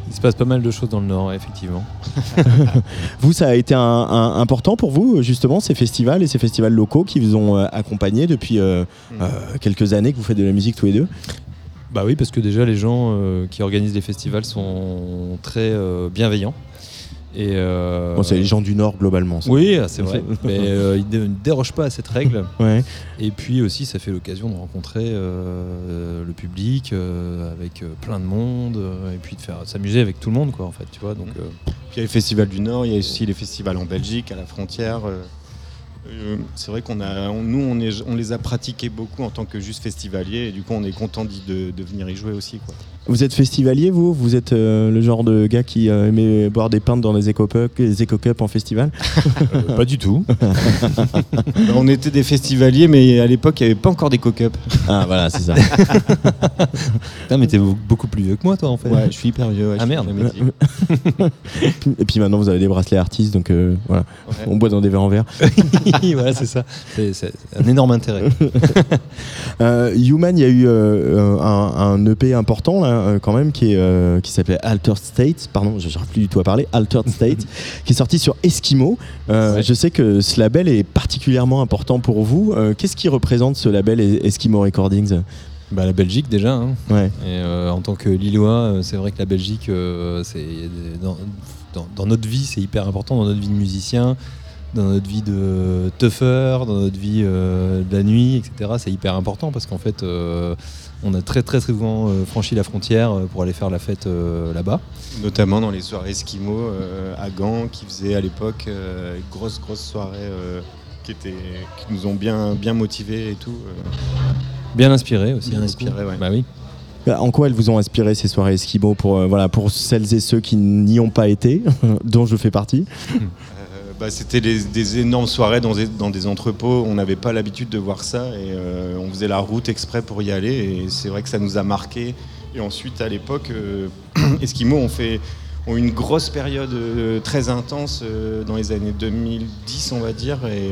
Il se passe pas mal de choses dans le Nord, effectivement. Vous, ça a été un, un- important pour vous, justement, ces festivals et ces festivals locaux qui vous ont accompagné depuis euh, euh, quelques années que vous faites de la musique tous les deux? Bah oui, parce que déjà les gens euh, qui organisent les festivals sont très euh, bienveillants. Et euh, Bon, c'est les gens du Nord, globalement. ça. Oui, ah, c'est vrai. mais euh, ils ne dérogent pas à cette règle. Ouais. Et puis aussi, ça fait l'occasion de rencontrer euh, le public euh, avec euh, plein de monde euh, et puis de faire s'amuser avec tout le monde, quoi, en fait. Tu vois, donc. euh, Puis il y a les festivals du Nord, il y a aussi les festivals en Belgique, à la frontière. Euh, c'est vrai qu'on a, on- nous, on, est- on les a pratiqués beaucoup en tant que juste festivaliers, et du coup, on est content d'y- de, de venir y jouer aussi. Quoi. Vous êtes festivalier, vous? Vous êtes euh, le genre de gars qui euh, aimait boire des pintes dans les éco-cups en festival? Euh, pas du tout. On était des festivaliers, mais à l'époque, il n'y avait pas encore des co-cups. Ah, voilà, c'est ça. Putain, mais t'es beaucoup plus vieux que moi, toi, en fait. Ouais, je suis hyper vieux. ouais, Ah merde. Et puis maintenant, vous avez des bracelets artistes, donc euh, voilà. Ouais. On boit dans des verres en verre. oui, voilà, c'est ça. C'est un énorme intérêt. Euh, Human, il y a eu euh, un, un EP important là, euh, quand même qui, est, euh, qui s'appelait Altered State, pardon, je n'arrive plus du tout à parler, Altered State, qui est sorti sur Eskimo. Je sais que ce label est particulièrement important pour vous. Qu'est-ce qui représente ce label Es- Eskimo Recordings? Bah, la Belgique déjà. hein. Ouais. Et euh, en tant que Lillois, c'est vrai que la Belgique, euh, c'est dans, dans- dans notre vie, c'est hyper important dans notre vie de musicien, dans notre vie de tougher, dans notre vie euh, de la nuit, etc. C'est hyper important parce qu'en fait, euh, on a très très souvent euh, franchi la frontière pour aller faire la fête euh, là-bas. Notamment dans les soirées esquimaux euh, à Gand, qui faisaient à l'époque euh, une grosse, grosse soirée euh, qui, étaient, qui nous ont bien, bien motivés et tout. euh. Bien inspiré aussi. Bien du inspiré, coup. ouais. Bah oui. En quoi elles vous ont inspiré ces soirées Eskimo pour, euh, voilà, pour celles et ceux qui n'y ont pas été, dont je fais partie? bah, C'était des, des énormes soirées dans des, dans des entrepôts. On n'avait pas l'habitude de voir ça et euh, on faisait la route exprès pour y aller. Et c'est vrai que ça nous a marqué. Et ensuite, à l'époque, euh, Eskimo ont fait ont une grosse période euh, très intense euh, dans les années 2010, on va dire, et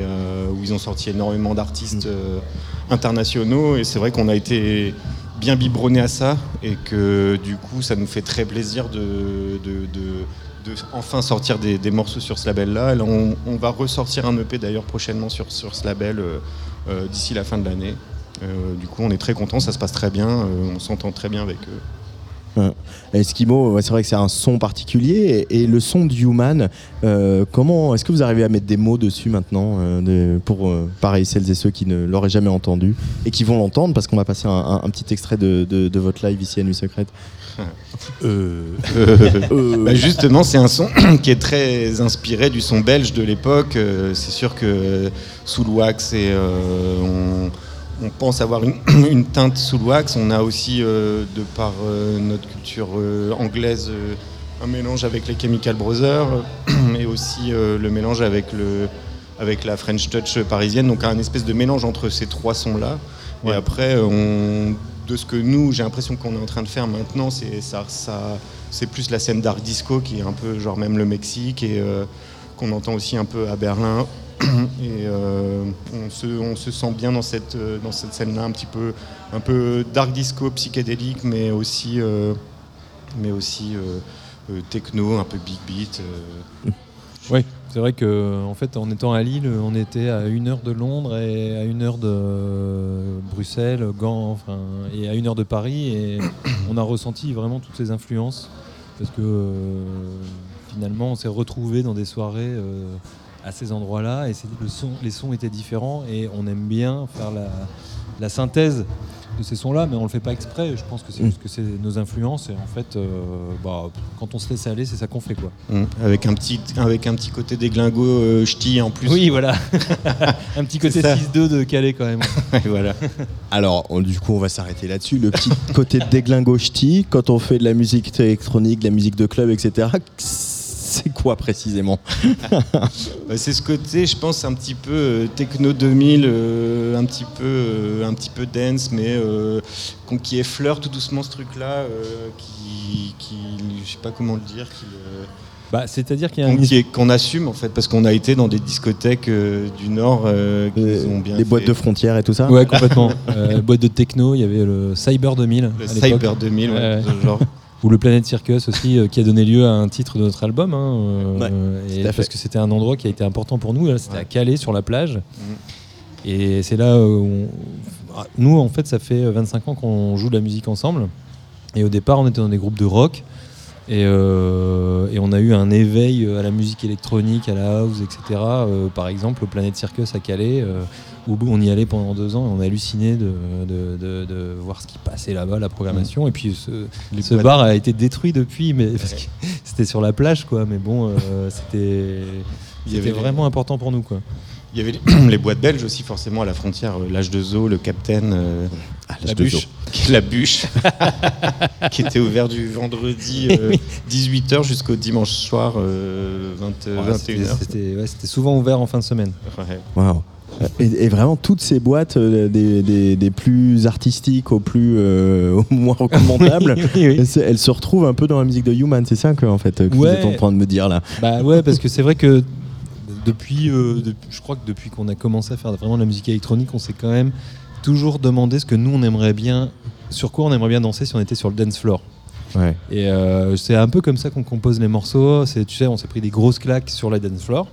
où ils ont sorti énormément d'artistes euh, internationaux. Et c'est vrai qu'on a été bien biberonné à ça et que du coup, ça nous fait très plaisir de, de- de- de enfin sortir des, morceaux sur ce label-là. Là, on, va ressortir un EP d'ailleurs prochainement sur, sur ce label euh, euh, d'ici la fin de l'année. Euh, du coup, on est très content, ça se passe très bien, on s'entend très bien avec eux. Ouais. Eskimo, ouais, c'est vrai que c'est un son particulier et, et le son de Human, euh, comment est-ce que vous arrivez à mettre des mots dessus maintenant euh, de- pour euh, pareil celles et ceux qui ne l'auraient jamais entendu et qui vont l'entendre? Parce qu'on va passer un, un- un petit extrait de, de- de votre live ici à Nuit Secrète. Euh, bah, justement, c'est un son qui est très inspiré du son belge de l'époque. Euh, c'est sûr que sous le wax, et, euh, on, on pense avoir une, une teinte sous le wax. On a aussi, euh, de par euh, notre culture euh, anglaise, un mélange avec les Chemical Brothers, mais aussi le mélange avec, le, avec la French Touch parisienne. Donc un espèce de mélange entre ces trois sons-là. Et après, on, de ce que nous, j'ai l'impression qu'on est en train de faire maintenant, c'est ça, ça, c'est plus la scène dark disco qui est un peu genre même le Mexique et qu'on entend aussi un peu à Berlin. Et euh, on, se, on se sent bien dans cette, euh, dans cette scène-là, un petit peu, un peu dark disco, psychédélique, mais aussi, euh, mais aussi techno, un peu big beat. Oui, c'est vrai que en fait, en étant à Lille, on était à une heure de Londres et à une heure de Bruxelles, Gand, enfin, et à une heure de Paris, et on a ressenti vraiment toutes ces influences parce que finalement, on s'est retrouvé dans des soirées à ces endroits-là, et c'est- le son, les sons étaient différents, et on aime bien faire la, la synthèse de ces sons-là, mais on le fait pas exprès. Je pense que c'est Mm. juste que c'est nos influences, et en fait, euh, bah, quand on se laisse aller, c'est ça qu'on fait, quoi. Mm. Avec, un petit, avec un petit côté déglingo euh, ch'ti en plus. Oui, voilà. un petit côté C'est ça. 6-2 de Calais quand même. Voilà. Alors on- du coup on va s'arrêter là-dessus. Le petit côté déglingo ch'ti, quand on fait de la musique électronique, de la musique de club, etc. C'est quoi précisément Bah, c'est ce côté, je pense, un petit peu euh, techno 2000, euh, un, petit peu, euh, un petit peu dance, mais euh, qui effleure tout doucement ce truc-là, euh, qui, qui, je sais pas comment le dire, qui, euh, Bah, c'est-à-dire qu'il y a qu'on un- qu'on assume en fait, parce qu'on a été dans des discothèques euh, du Nord euh, qui nous ont bien Les boîtes de frontières et tout ça Ouais, complètement. Euh, boîte de techno, il y avait le Cyber 2000. Le à. Cyber 2000, ouais, genre. Ou le Planet Circus aussi, euh, qui a donné lieu à un titre de notre album. hein, euh, Ouais, et parce que c'était un endroit qui a été important pour nous. C'était à Calais, sur la plage. Mm. Et c'est là où on- ah, nous, en fait, ça fait 25 ans qu'on joue de la musique ensemble. Et au départ, on était dans des groupes de rock. Et, euh, et on a eu un éveil à la musique électronique, à la house, etc. Euh, par exemple, au Planet Circus à Calais, euh, où on y allait pendant deux ans et on a halluciné de, de- de- de voir ce qui passait là-bas, la programmation. Et puis ce, bar a été détruit depuis, mais parce que c'était sur la plage, quoi. Mais bon, euh, c'était Il y c'était avait les- vraiment important pour nous, quoi. Il y avait les, les boîtes belges aussi, forcément, à la frontière. euh, L'âge de Zoo, le Captain, euh, La bûche. la bûche, qui était ouvert du vendredi 18h jusqu'au dimanche soir euh, 20, Ouais, 21h. c'était- C'était ouais, c'était souvent ouvert en fin de semaine. Ouais. Waouh. Et, et vraiment toutes ces boîtes, euh, des, des- des plus artistiques aux plus euh, au moins recommandables, Oui, oui, oui. elles se- elles se retrouvent un peu dans la musique de Human. C'est ça que en fait que Ouais. vous êtes en train de me dire là. Bah ouais, parce que c'est vrai que depuis, euh, depuis- je crois que depuis qu'on a commencé à faire vraiment de la musique électronique, on s'est quand même toujours demandé ce que nous on aimerait bien, sur quoi on aimerait bien danser si on était sur le dance floor. Ouais. Et euh, c'est un peu comme ça qu'on compose les morceaux. C'est, tu sais, on s'est pris des grosses claques sur la dance floor.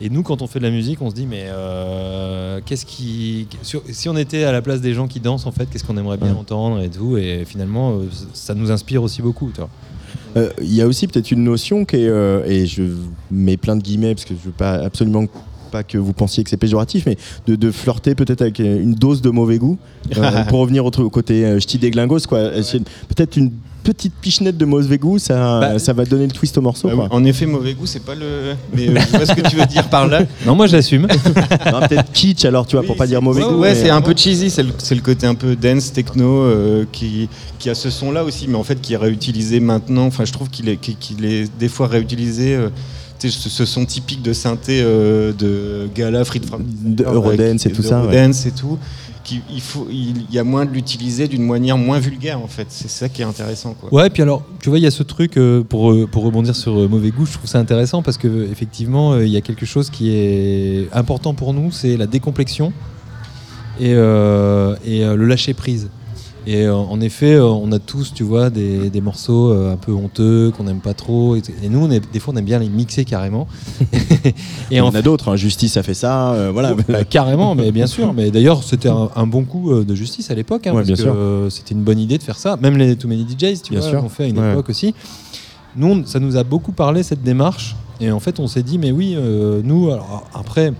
Et nous, quand on fait de la musique, on se dit, mais euh, qu'est-ce qui. sur- si on était à la place des gens qui dansent, en fait, qu'est-ce qu'on aimerait bien Ouais. entendre et tout. Et finalement, euh, ça nous inspire aussi beaucoup. Tu vois. Il y a aussi peut-être une notion qui est, et je mets plein de guillemets parce que je veux pas absolument pas que vous pensiez que c'est péjoratif, mais de, de flirter peut-être avec euh, une dose de mauvais goût euh, pour revenir au, côté euh, ch'ti déglingos, quoi. Euh, c'est Peut-être une petite pichenette de mauvais goût, ça, Bah, ça va donner le twist au morceau. Bah quoi. oui, en effet, mauvais goût, c'est pas le. Mais euh, je vois ce que tu veux dire par là. Non, moi j'assume. Peut-être kitsch alors, tu vois, pour pas dire mauvais Ouais, goût. ouais, c'est un peu cheesy, c'est le, c'est le côté un peu dance, techno, euh, qui, qui a ce son-là aussi, mais en fait qui est réutilisé maintenant. Enfin, je trouve qu'il est, qu'il- est des fois réutilisé. euh, ce, son typique de synthé euh, de Gala, Fried De Eurodance et tout ça, ouais. Et tout. Il, faut, il, y a moins de l'utiliser d'une manière moins vulgaire, en fait. C'est ça qui est intéressant. Quoi. Ouais, puis alors, tu vois, il y a ce truc, euh, pour, euh, pour rebondir sur euh, mauvais goût, je trouve ça intéressant parce que effectivement, euh, il y a quelque chose qui est important pour nous, c'est la décomplexion et, euh, et euh, le lâcher prise. Et euh, en effet, euh, on a tous, tu vois, des, des morceaux euh, un peu honteux qu'on n'aime pas trop. Et, et nous, on est, des fois, on aime bien les mixer carrément. Il y en a d'autres, hein, Justice a fait ça, voilà. Bah, carrément, mais bien sûr. Mais d'ailleurs, c'était un, un bon coup de justice à l'époque, hein, Ouais, parce que c'était une bonne idée de faire ça. Même les Too Many DJs, tu Bien vois, l'ont fait à une Ouais. époque aussi. Nous, on- ça nous a beaucoup parlé cette démarche, et en fait, on s'est dit, mais oui, nous, alors après,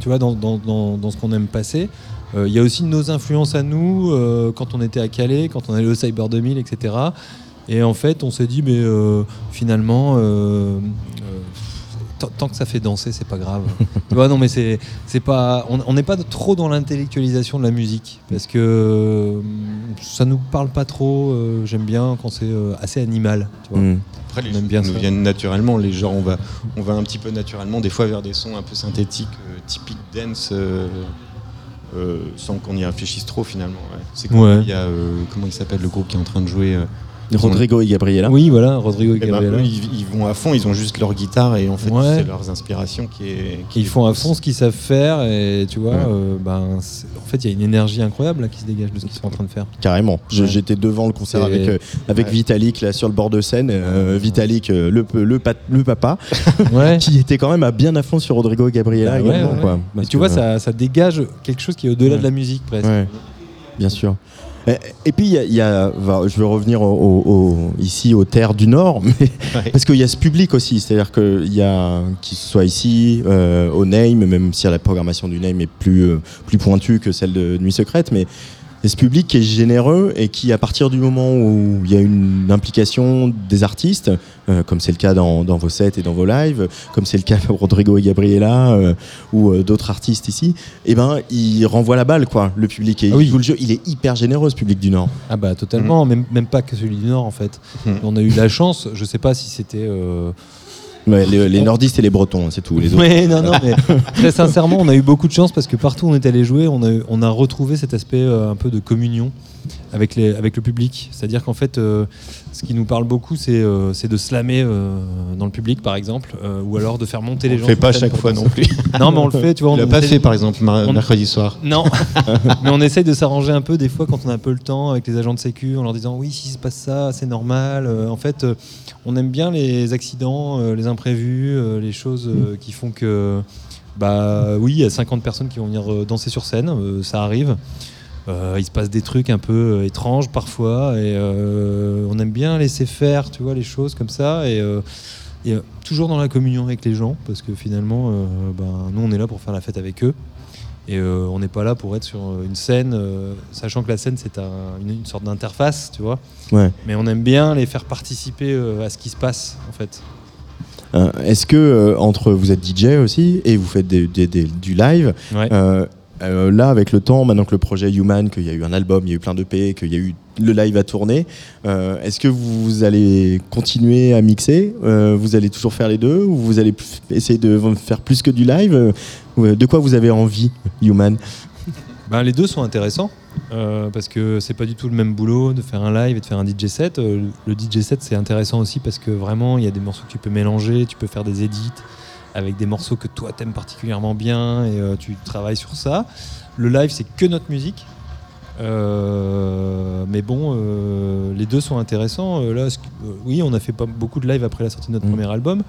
tu vois, dans, dans- dans- dans ce qu'on aime passer. Euh, Il y a aussi nos influences à nous euh, quand on était à Calais, quand on allait au Cyber 2000, etc. Et en fait, on s'est dit, mais euh, finalement, euh, euh, tant- que ça fait danser, c'est pas grave. tu vois, non, mais c'est, c'est pas, on n'est pas trop dans l'intellectualisation de la musique parce que euh, ça nous parle pas trop. euh, j'aime bien quand c'est euh, assez animal. Tu vois. Mm. Après, les On aime bien nous ça. viennent naturellement. Les genres, on va, on va un petit peu naturellement, des fois vers des sons un peu synthétiques, euh, typiques dance, sans qu'on y réfléchisse trop finalement. ouais. C'est comme Ouais. il y a, euh, comment il s'appelle le groupe qui est en train de jouer euh, Rodrigo et Gabriela. Oui, voilà, Rodrigo et eh ben, Gabriela. eux, ils, ils vont à fond, ils ont juste leur guitare et en fait Ouais. c'est leurs inspirations qui est. qui Ils font à fond ce qu'ils savent faire et tu vois, Ouais. euh, ben, en fait, il y a une énergie incroyable là, qui se dégage de ce qu'ils sont en train de faire. Carrément. Ouais. J'étais devant le concert avec, euh, avec Ouais. Vitalik là sur le bord de scène. euh, Vitalik, euh, le, le, pa- le papa, Ouais. qui était quand même à bien à fond sur Rodrigo et Gabriela Bah ouais, également. ouais. quoi. Et Parce tu que, vois, euh, ça, ça dégage quelque chose qui est au-delà Ouais. de la musique presque. Ouais, bien sûr. Et, et puis, il y a, y je veux revenir au- au- au- ici aux terres du Nord, mais, parce qu'il y a ce public aussi. C'est-à-dire qu'il y a, qu'il soit ici, euh, au Name, même si la programmation du Name est plus, euh, plus pointue que celle de Nuit Secrète, mais a ce public qui est généreux et qui, à partir du moment où il y a une implication des artistes, euh, comme c'est le cas dans, dans vos sets et dans vos lives, comme c'est le cas pour Rodrigo et Gabriela euh, ou euh, d'autres artistes ici, eh ben, il renvoie la balle, quoi, le public. Et Ah oui. il joue le jeu. Il est hyper généreux, ce public du Nord. Ah bah totalement, même, même pas que celui du Nord en fait. On a eu la chance, je sais pas si c'était... Ouais, les, les nordistes et les bretons, c'est tout. Les autres. Non, non, mais très sincèrement, on a eu beaucoup de chance parce que partout où on est allé jouer, on a, on a retrouvé cet aspect euh, un peu de communion avec, les, avec le public. C'est-à-dire qu'en fait, euh, ce qui nous parle beaucoup, c'est euh, de slammer euh, dans le public, par exemple, euh, ou alors de faire monter On les le gens. fait pas chaque fois non plus. Non, mais on le fait, tu vois. On l'as pas fait, par exemple, on- mercredi soir. Non, mais on essaye de s'arranger un peu des fois quand on a un peu le temps avec les agents de sécu en leur disant oui, si se passe ça, c'est normal. En fait, on aime bien les accidents, les imprévus, les choses qui font que, bah oui, il y a 50 personnes qui vont venir danser sur scène, ça arrive. Euh, il se passe des trucs un peu euh, étranges parfois et euh, on aime bien laisser faire, tu vois, les choses comme ça et, et, toujours dans la communion avec les gens parce que finalement, ben, nous on est là pour faire la fête avec eux. Et on n'est pas là pour être sur une scène, sachant que la scène c'est un- une, une sorte d'interface, tu vois. Ouais. Mais on aime bien les faire participer à ce qui se passe, en fait. Est-ce que entre vous êtes DJ aussi et vous faites des- des- des- du live, Ouais. Euh, là avec le temps, maintenant que le projet Human, qu'il y a eu un album, il y a eu plein de d'EP, qu'il y a eu le live à tourner, euh, est-ce que vous allez continuer à mixer Euh, Vous allez toujours faire les deux ou vous allez p- essayer de faire plus que du live De quoi vous avez envie, Human? Ben, les deux sont intéressants parce que c'est pas du tout le même boulot de faire un live et de faire un DJ set. Le DJ set c'est intéressant aussi parce que vraiment il y a des morceaux que tu peux mélanger, tu peux faire des edits. Avec des morceaux que toi t'aimes particulièrement bien et euh, tu travailles sur ça. Le live, c'est que notre musique. Euh, mais bon, euh, les deux sont intéressants. Là, oui, on a fait pas beaucoup de live après la sortie de notre Mm. premier album.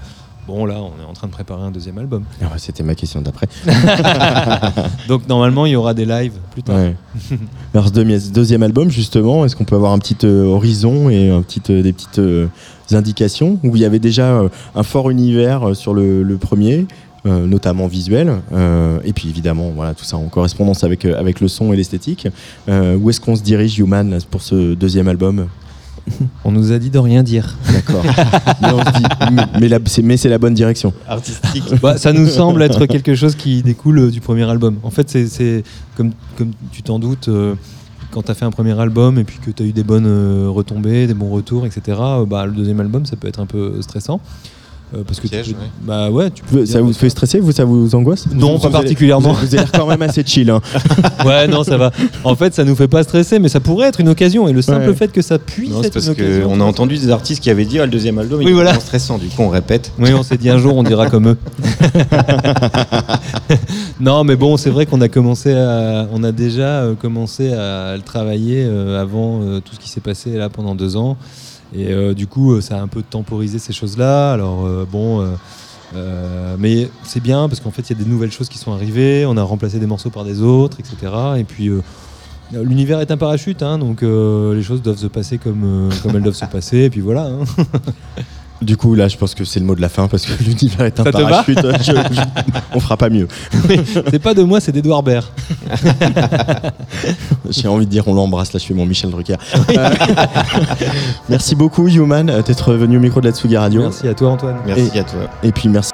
Bon, là, on est en train de préparer un deuxième album. Ah ouais, C'était ma question d'après. Donc normalement, il y aura des lives plus tard. Ouais. Alors, ce deuxième album, justement, est-ce qu'on peut avoir un petit euh, horizon et un petit, euh, des petites euh, indications où il y avait déjà euh, un fort univers euh, sur le, le premier euh, notamment visuel, euh, et puis évidemment, voilà, tout ça en correspondance avec, euh, avec le son et l'esthétique. Euh, où est-ce qu'on se dirige, Human, là, pour ce deuxième album On nous a dit de rien dire. D'accord. mais mais- c'est mais c'est la bonne direction. Artistique. Bah, ça nous semble être quelque chose qui découle du premier album. En fait, c'est- c'est comme, comme tu t'en doutes, euh, quand tu as fait un premier album et puis que tu as eu des bonnes euh, retombées, des bons retours, etc., euh, bah, le deuxième album, ça peut être un peu stressant. Euh, parce que Piège, tu peux- ouais. bah ouais, tu peux Ça vous fait stresser vous Ça vous angoisse Non, Vous- pas vous particulièrement. Vous avez vous avez l'air quand même assez chill. hein. ouais, non, ça va. En fait, ça nous fait pas stresser, mais ça pourrait être une occasion. Et le simple Ouais. fait que ça puisse Non, c'est être parce une occasion. qu'on a entendu des artistes qui avaient dit ah, le deuxième album il Oui, est voilà. vraiment stressant. Du coup, on répète. Oui, on s'est dit un jour, on dira comme eux. non, mais bon, c'est vrai qu'on a commencé à, on a déjà euh, commencé à le travailler euh, avant tout ce qui s'est passé là pendant deux ans. Et euh, du coup, euh, ça a un peu temporisé ces choses-là. Alors euh, bon, mais c'est bien parce qu'en fait, il y a des nouvelles choses qui sont arrivées. On a remplacé des morceaux par des autres, etc. Et puis. L'univers est un parachute, hein, donc les choses doivent se passer comme, comme elles doivent se passer, et puis voilà. hein. Du coup, là, je pense que c'est le mot de la fin parce que l'univers est un Ça te va parachute. Je- je- on fera pas mieux. C'est pas de moi, c'est d'Edouard Baird. J'ai envie de dire, on l'embrasse. Là, je fais mon Michel Drucker. Euh, merci beaucoup, Human, d'être venu au micro de la Tsugi Radio. Merci à toi, Antoine. Merci Et- à toi. Et puis, merci.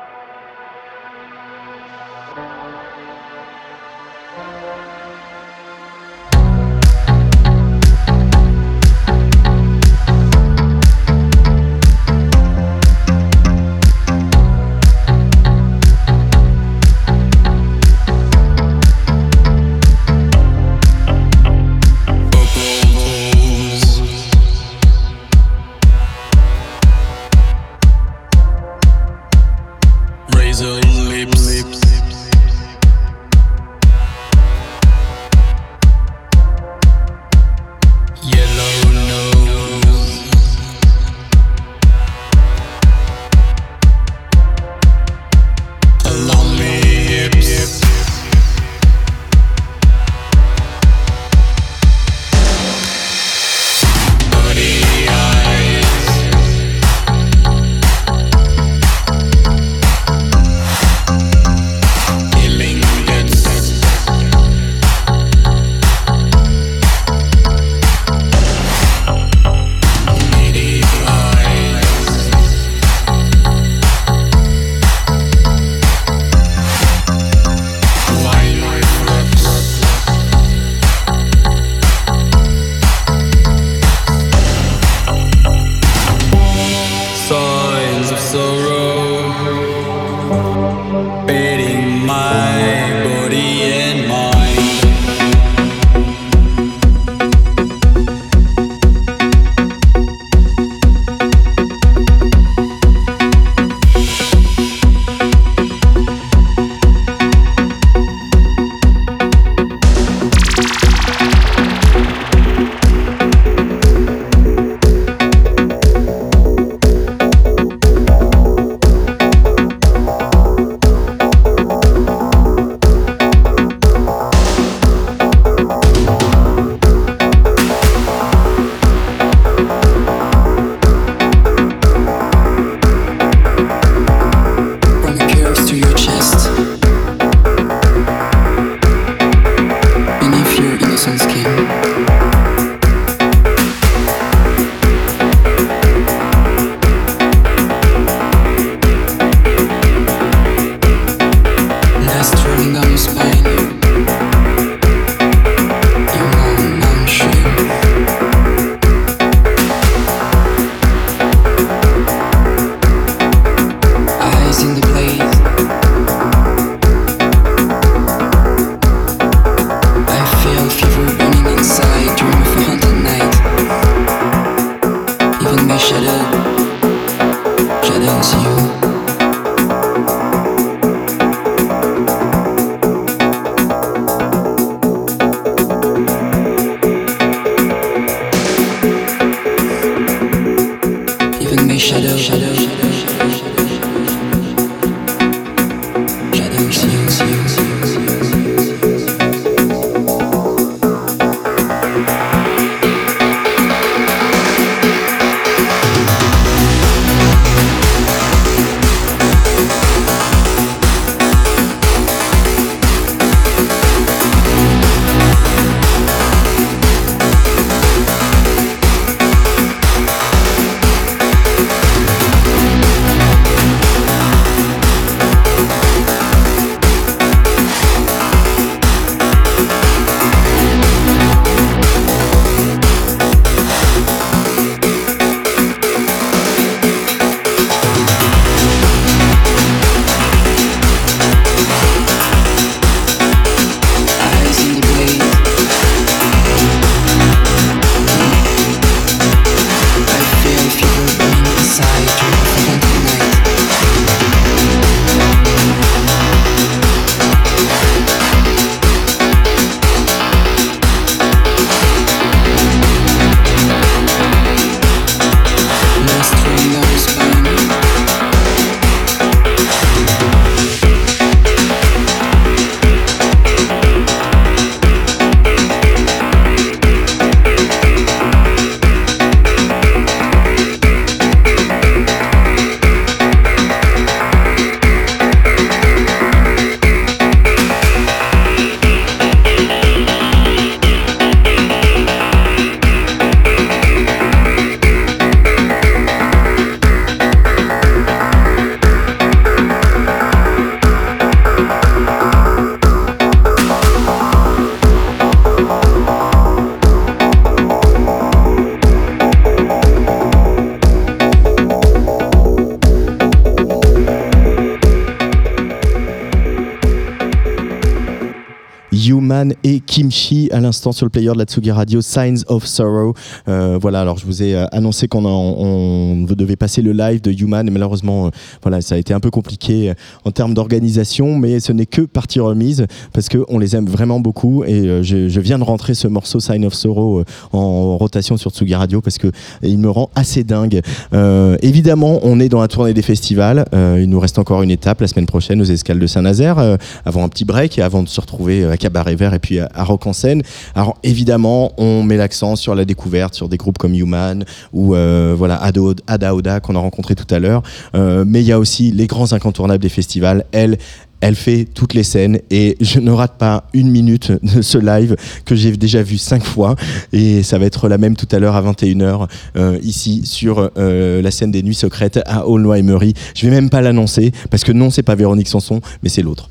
L'instant sur le player de la Tsugi Radio, Signs of Sorrow. Euh, voilà, alors je vous ai euh, annoncé qu'on devait passer le live de Human et malheureusement, euh, voilà, ça a été un peu compliqué en termes d'organisation, mais ce n'est que partie remise parce qu'on les aime vraiment beaucoup et je, viens de rentrer ce morceau Sign of Sorrow en rotation sur Tsugi Radio parce que il me rend assez dingue. Évidemment, on est dans la tournée des festivals. Il nous reste encore une étape la semaine prochaine aux escales de Saint-Nazaire, avant un petit break et avant de se retrouver à Cabaret Vert et puis à, à Rock en scène. Alors évidemment, on met l'accent sur la découverte, sur des groupes comme Human ou euh, voilà Ada Oda qu'on a rencontré tout à l'heure. Euh, mais il y a aussi les grands incontournables des festivals. Elle, elle fait toutes les scènes et je ne rate pas une minute de ce live que j'ai déjà vu cinq fois et ça va être la même tout à l'heure à 21h euh, ici sur la scène des Nuits Secrètes à Aulnoy-Emery. Je vais même pas l'annoncer parce que non, c'est pas Véronique Sanson, mais c'est l'autre.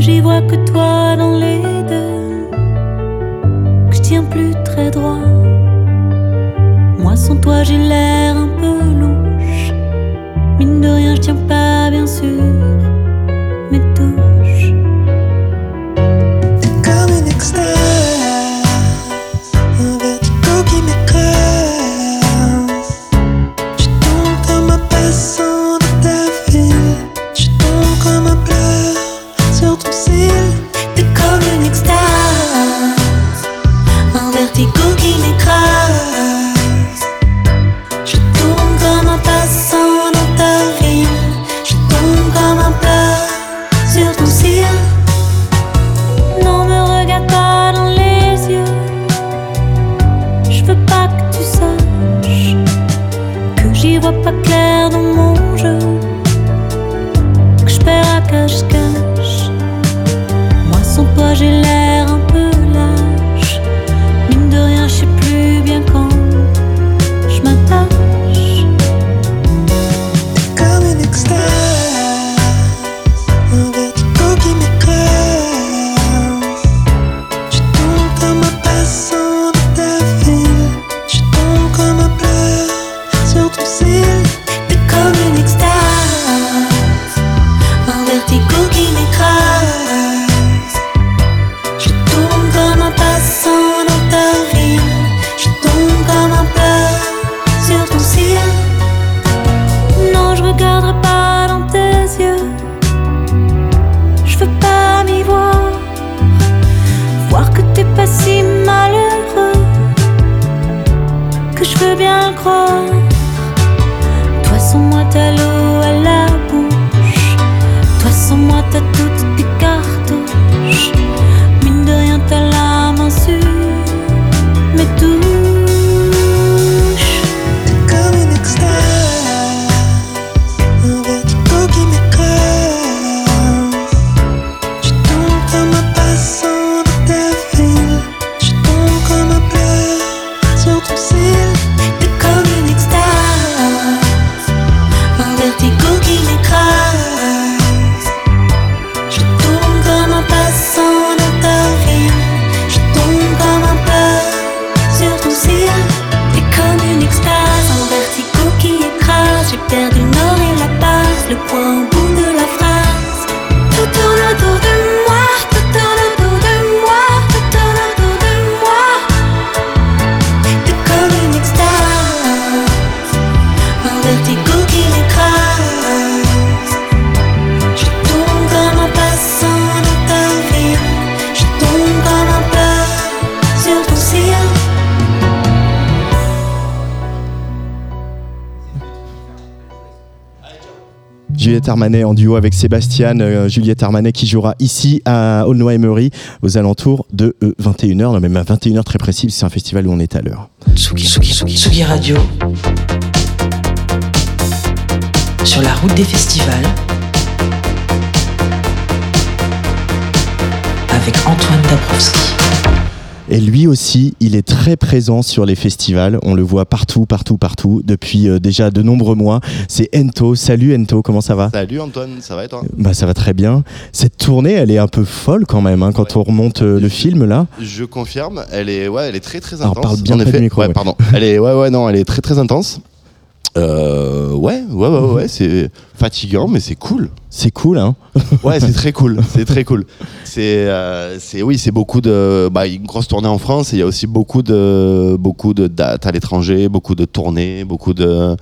J'y vois que toi dans les deux. Que je tiens plus très droit. Moi sans toi j'ai l'air un peu louche. Mine de rien, je tiens pas bien sûr Armanet en duo avec Sébastien. euh, Juliette Armanet qui jouera ici à Aulnoy-Emery aux alentours de 21h. Non, même à 21h très précis, c'est un festival où on est à l'heure. Tsugi, Tsugi, Tsugi, Tsugi Radio. Sur la route des festivals. Avec Antoine Dabrowski. Et lui aussi, il est très présent sur les festivals. On le voit partout, partout, partout, depuis euh, déjà de nombreux mois. C'est Ento. Salut Ento, comment ça va? Salut Antoine, ça va et toi? Bah, Ça va très bien. Cette tournée, elle est un peu folle quand même, hein, quand on remonte euh, le film là. Je confirme, elle est, ouais, elle est très très Alors, intense. parle bien en près du effet. micro, ouais. pardon. Elle est, ouais, ouais, non, elle est très très intense. Euh, ouais, ouais, ouais, ouais, c'est fatigant, mais c'est cool. C'est cool, hein Ouais, c'est très cool, c'est très cool. C'est, euh, c'est, oui, c'est beaucoup de, bah, une grosse tournée en France. Et il y a aussi beaucoup de, beaucoup de dates à l'étranger, beaucoup de tournées, beaucoup de,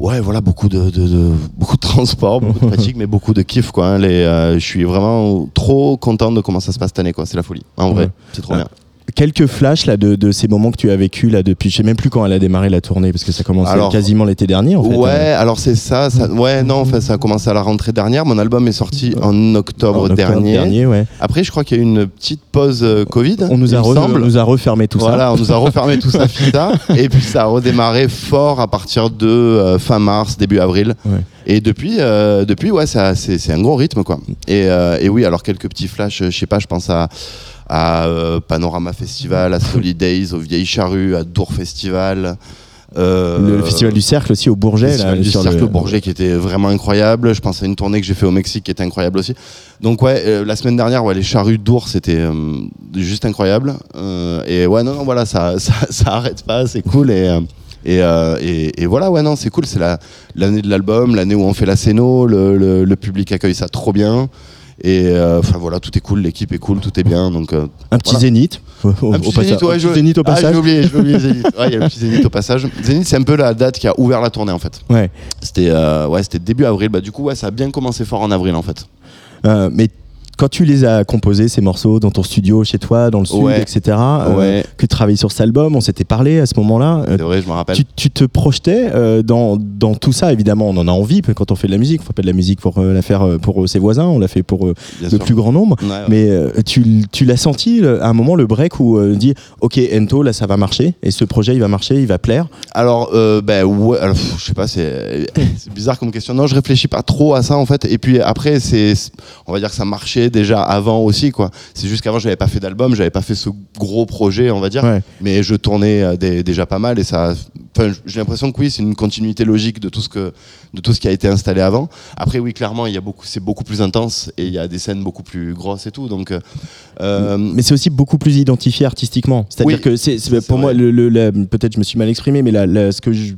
ouais, voilà, beaucoup de, de, de- beaucoup de transport, beaucoup de fatigue, mais beaucoup de kiff, quoi. hein. Les, euh, je suis vraiment trop content de comment ça se passe cette année, quoi. C'est la folie. En vrai, c'est trop Ah. bien. Quelques flashs là de, de ces moments que tu as vécu là depuis, je sais même plus quand elle a démarré la tournée parce que ça commençait Alors- quasiment l'été dernier en fait. Ouais, Euh, alors c'est ça, ça- Ouais, non, en fait, ça a commencé à la rentrée dernière. Mon album est sorti en octobre, En octobre dernier. dernier, ouais. Après, je crois qu'il y a eu une petite pause euh, Covid. On nous a, re- on nous a refermé tout voilà, ça. on nous a refermé tout ça, fita. Et puis ça a redémarré fort à partir de euh, fin mars, début avril. Ouais. Et depuis, euh, depuis ouais, c'est c'est un gros rythme, quoi. Et, et oui, alors quelques petits flashs, je sais pas, je pense à, à euh, Panorama Festival, à Solid Days, au Vieilles Charrues, à Dour Festival. euh, Le, le festival du cercle aussi au Bourget. Festival là, du sur Cercle le- au Bourget qui était vraiment incroyable. Je pense à une tournée que j'ai fait au Mexique qui était incroyable aussi. Donc ouais, euh, la semaine dernière, ouais, les charrues d'ours, c'était euh, juste incroyable. Et ouais, non, non, voilà, ça, ça, ça arrête pas, c'est cool. Et, et, et, et voilà, ouais, non, c'est cool. C'est la- l'année de l'album, l'année où on fait la scéno, le, le- le public accueille ça trop bien. Et euh, enfin voilà, tout est cool, l'équipe est cool, tout est bien. Donc, euh, Un petit voilà. zénith. Au, Un petit passage- zénith, ouais, un petit je- zénith au Ah, passage. j'ai oublié, j'ai oublié Zénith. Ouais, il y a le petit zénith au passage. Zénith, c'est un peu la date qui a ouvert la tournée en fait. Ouais. C'était euh, ouais, c'était début avril. Bah, du coup, ouais, ça a bien commencé fort en avril en fait. Mais quand tu les as composés, ces morceaux, dans ton studio, chez toi, dans le sud, Ouais. etc., euh, Ouais. que tu travaillais sur cet album, on s'était parlé à ce moment-là. euh, C'est vrai, je me rappelle. tu, tu te projetais euh, dans, dans tout ça, évidemment, on en a envie quand on fait de la musique. On fait pas de la musique pour la faire pour ses voisins, on l'a fait pour Bien le sûr. plus grand nombre. Ouais. Mais tu, tu l'as senti à un moment, le break où euh, dit Ok, Ento, là ça va marcher, et ce projet il va marcher, il va plaire. Alors, euh, ben ouais, alors, pff, je sais pas, c'est bizarre comme question. Non, je réfléchis pas trop à ça en fait. Et puis après, c'est, on va dire que ça marchait déjà avant aussi, quoi. C'est juste qu'avant, j'avais pas fait d'album, j'avais pas fait ce gros projet, on va dire. Ouais. Mais je tournais euh, dé- déjà pas mal et ça. J'ai l'impression que oui, c'est une continuité logique de tout ce que, de tout ce qui a été installé avant. Après, oui, clairement, il y a beaucoup, c'est beaucoup plus intense et il y a des scènes beaucoup plus grosses et tout. Donc, euh, euh, Mais c'est aussi beaucoup plus identifié artistiquement. C'est-à-dire Oui, que c'est, pour moi, le, le- la- peut-être je me suis mal exprimé, mais ce que je-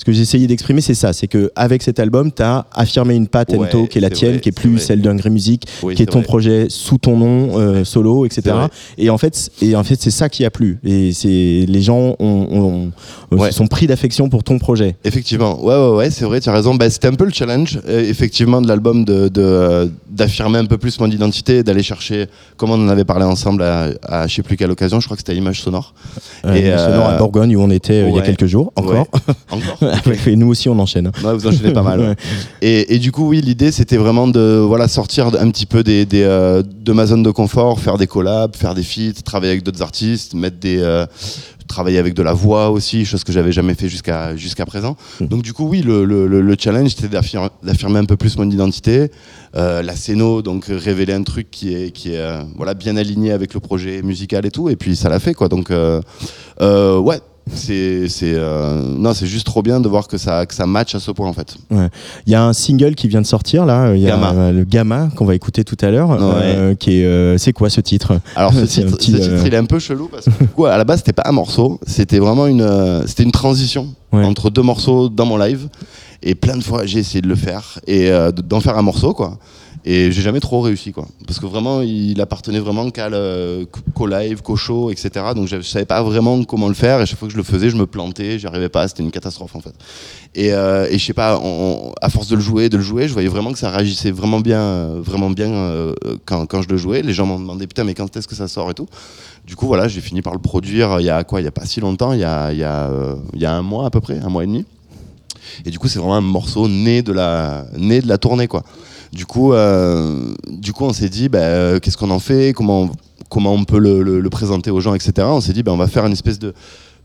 ce que j'ai essayé d'exprimer, c'est ça. C'est que avec cet album, tu as affirmé une patte Ouais, Ento qui est la tienne, vrai, qui est plus celle d'un Grey Music, Oui, qui est ton vrai. projet sous ton nom, euh, solo, etc. Et en fait, et en fait, c'est ça qui a plu. Et c'est les gens ont, Ouais. se sont pris d'affection pour ton projet. Effectivement, ouais, ouais, ouais, c'est vrai, tu as raison. Bah, c'était un peu le challenge, euh, effectivement, de l'album de, de, d'affirmer un peu plus mon identité, d'aller chercher, comme on en avait parlé ensemble à, à je sais plus quelle occasion, je crois que c'était à Image Sonore. Euh, Et, sonore à euh, Bourgogne où on était euh, il y a quelques jours encore. Encore. Et nous aussi on enchaîne. hein. Ouais, vous enchaînez pas mal. ouais. Et, et du coup, oui, l'idée c'était vraiment de voilà sortir un petit peu des, des, euh, de ma zone de confort, faire des collabs, faire des feats, travailler avec d'autres artistes, mettre des euh, travailler avec de la voix aussi, chose que j'avais jamais fait jusqu'à jusqu'à présent. Donc du coup, oui, le, le, le- le challenge c'était d'affir- d'affirmer un peu plus mon identité, euh, la scéno, donc révéler un truc qui est qui est euh, voilà bien aligné avec le projet musical et tout, et puis ça l'a fait quoi. Donc euh, ouais. C'est c'est euh, non c'est juste trop bien de voir que ça que ça match à ce point en fait. Ouais. Il y a un single qui vient de sortir là, il y a Gamma. le Gamma qu'on va écouter tout à l'heure. euh, qui est, euh, c'est quoi ce titre? Alors ce titre, petit, ce titre, il est un peu chelou parce que à la base c'était pas un morceau, c'était vraiment une, c'était une transition entre deux morceaux dans mon live. Et plein de fois j'ai essayé de le faire et de- d'en faire un morceau quoi. Et j'ai jamais trop réussi quoi, parce que vraiment il appartenait vraiment qu'à qu'au live, qu'au show, etc. Donc je, savais pas vraiment comment le faire. Et chaque fois que je le faisais, je me plantais, j'y arrivais pas. C'était une catastrophe en fait. Et, euh, et je sais pas, à force de le jouer, de le jouer, je voyais vraiment que ça réagissait vraiment bien, euh, vraiment bien euh, quand, je le jouais. Les gens m'ont demandé putain mais quand est-ce que ça sort et tout. Du coup voilà, j'ai fini par le produire. euh, Il y a quoi Il y a pas si longtemps. Il y a un mois à peu près, un mois et demi. Et du coup, c'est vraiment un morceau né de la, né de la tournée, quoi. Du coup, euh, du coup, on s'est dit, bah, euh, qu'est-ce qu'on en fait? Comment, on- comment on peut le, le- le présenter aux gens, etc. On s'est dit, bah, on va faire une espèce de,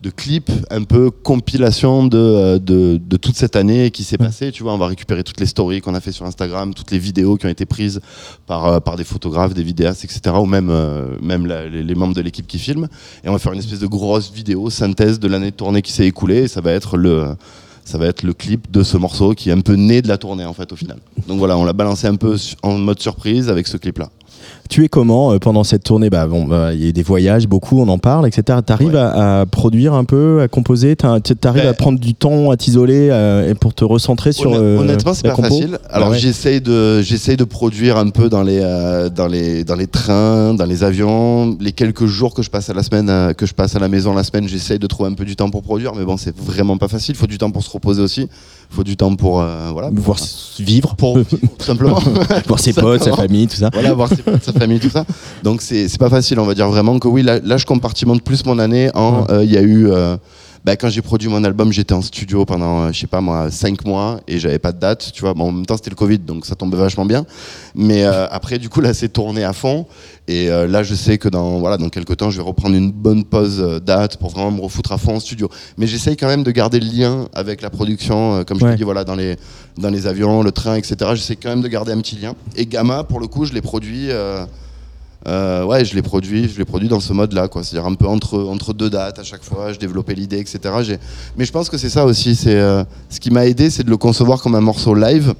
de clip, un peu compilation de, euh, de, de toute cette année qui s'est passée. Tu vois, on va récupérer toutes les stories qu'on a fait sur Instagram, toutes les vidéos qui ont été prises par, par des photographes, des vidéastes, etc. Ou même, euh, même la- les, les membres de l'équipe qui filment. Et on va faire une espèce de grosse vidéo synthèse de l'année de tournée qui s'est écoulée. Et ça va être le ça va être le clip de ce morceau qui est un peu né de la tournée en fait au final. Donc voilà, on l'a balancé un peu en mode surprise avec ce clip là. Tu es comment euh, pendant cette tournée? Bah bon, bah, il y a des voyages, beaucoup, on en parle, etc. T'arrives à, à produire un peu, à composer, t'arrives Ben- à prendre du temps, à t'isoler euh, et pour te recentrer sur euh, Honnêtement, c'est pas facile. Alors ouais. j'essaye de j'essaye de produire un peu dans les euh, dans les dans les trains, dans les avions, les quelques jours que je passe à la semaine euh, que je passe à la maison la semaine, j'essaye de trouver un peu du temps pour produire mais bon, c'est vraiment pas facile, il faut du temps pour se reposer aussi. Il faut du temps pour euh, voilà, pour, Voir vivre pour vivre, tout simplement. Voir ses potes, sa famille, tout ça. Voilà, voir ses potes, sa famille, tout ça. Donc c'est pas facile, on va dire vraiment que oui, là, là, je compartimente plus mon année en euh, il y a eu euh, bah, quand j'ai produit mon album, j'étais en studio pendant, euh, je sais pas moi, 5 mois et j'avais pas de date, tu vois. Bon, en même temps, c'était le Covid, donc ça tombait vachement bien. Mais euh, après, du coup, là, c'est tourné à fond. Et euh, là, je sais que dans, voilà, dans quelques temps, je vais reprendre une bonne pause date pour vraiment me refoutre à fond en studio. Mais j'essaye quand même de garder le lien avec la production, comme je Ouais. te dis, voilà, dans les, dans les avions, le train, etc. J'essaie quand même de garder un petit lien. Et Gamma, pour le coup, je l'ai produit. euh, euh, ouais, je l'ai produit, je l'ai produit dans ce mode-là, quoi. C'est-à-dire un peu entre, entre deux dates à chaque fois. Je développais l'idée, etc. Mais je pense que c'est ça aussi. C'est euh, ce qui m'a aidé, c'est de le concevoir comme un morceau live.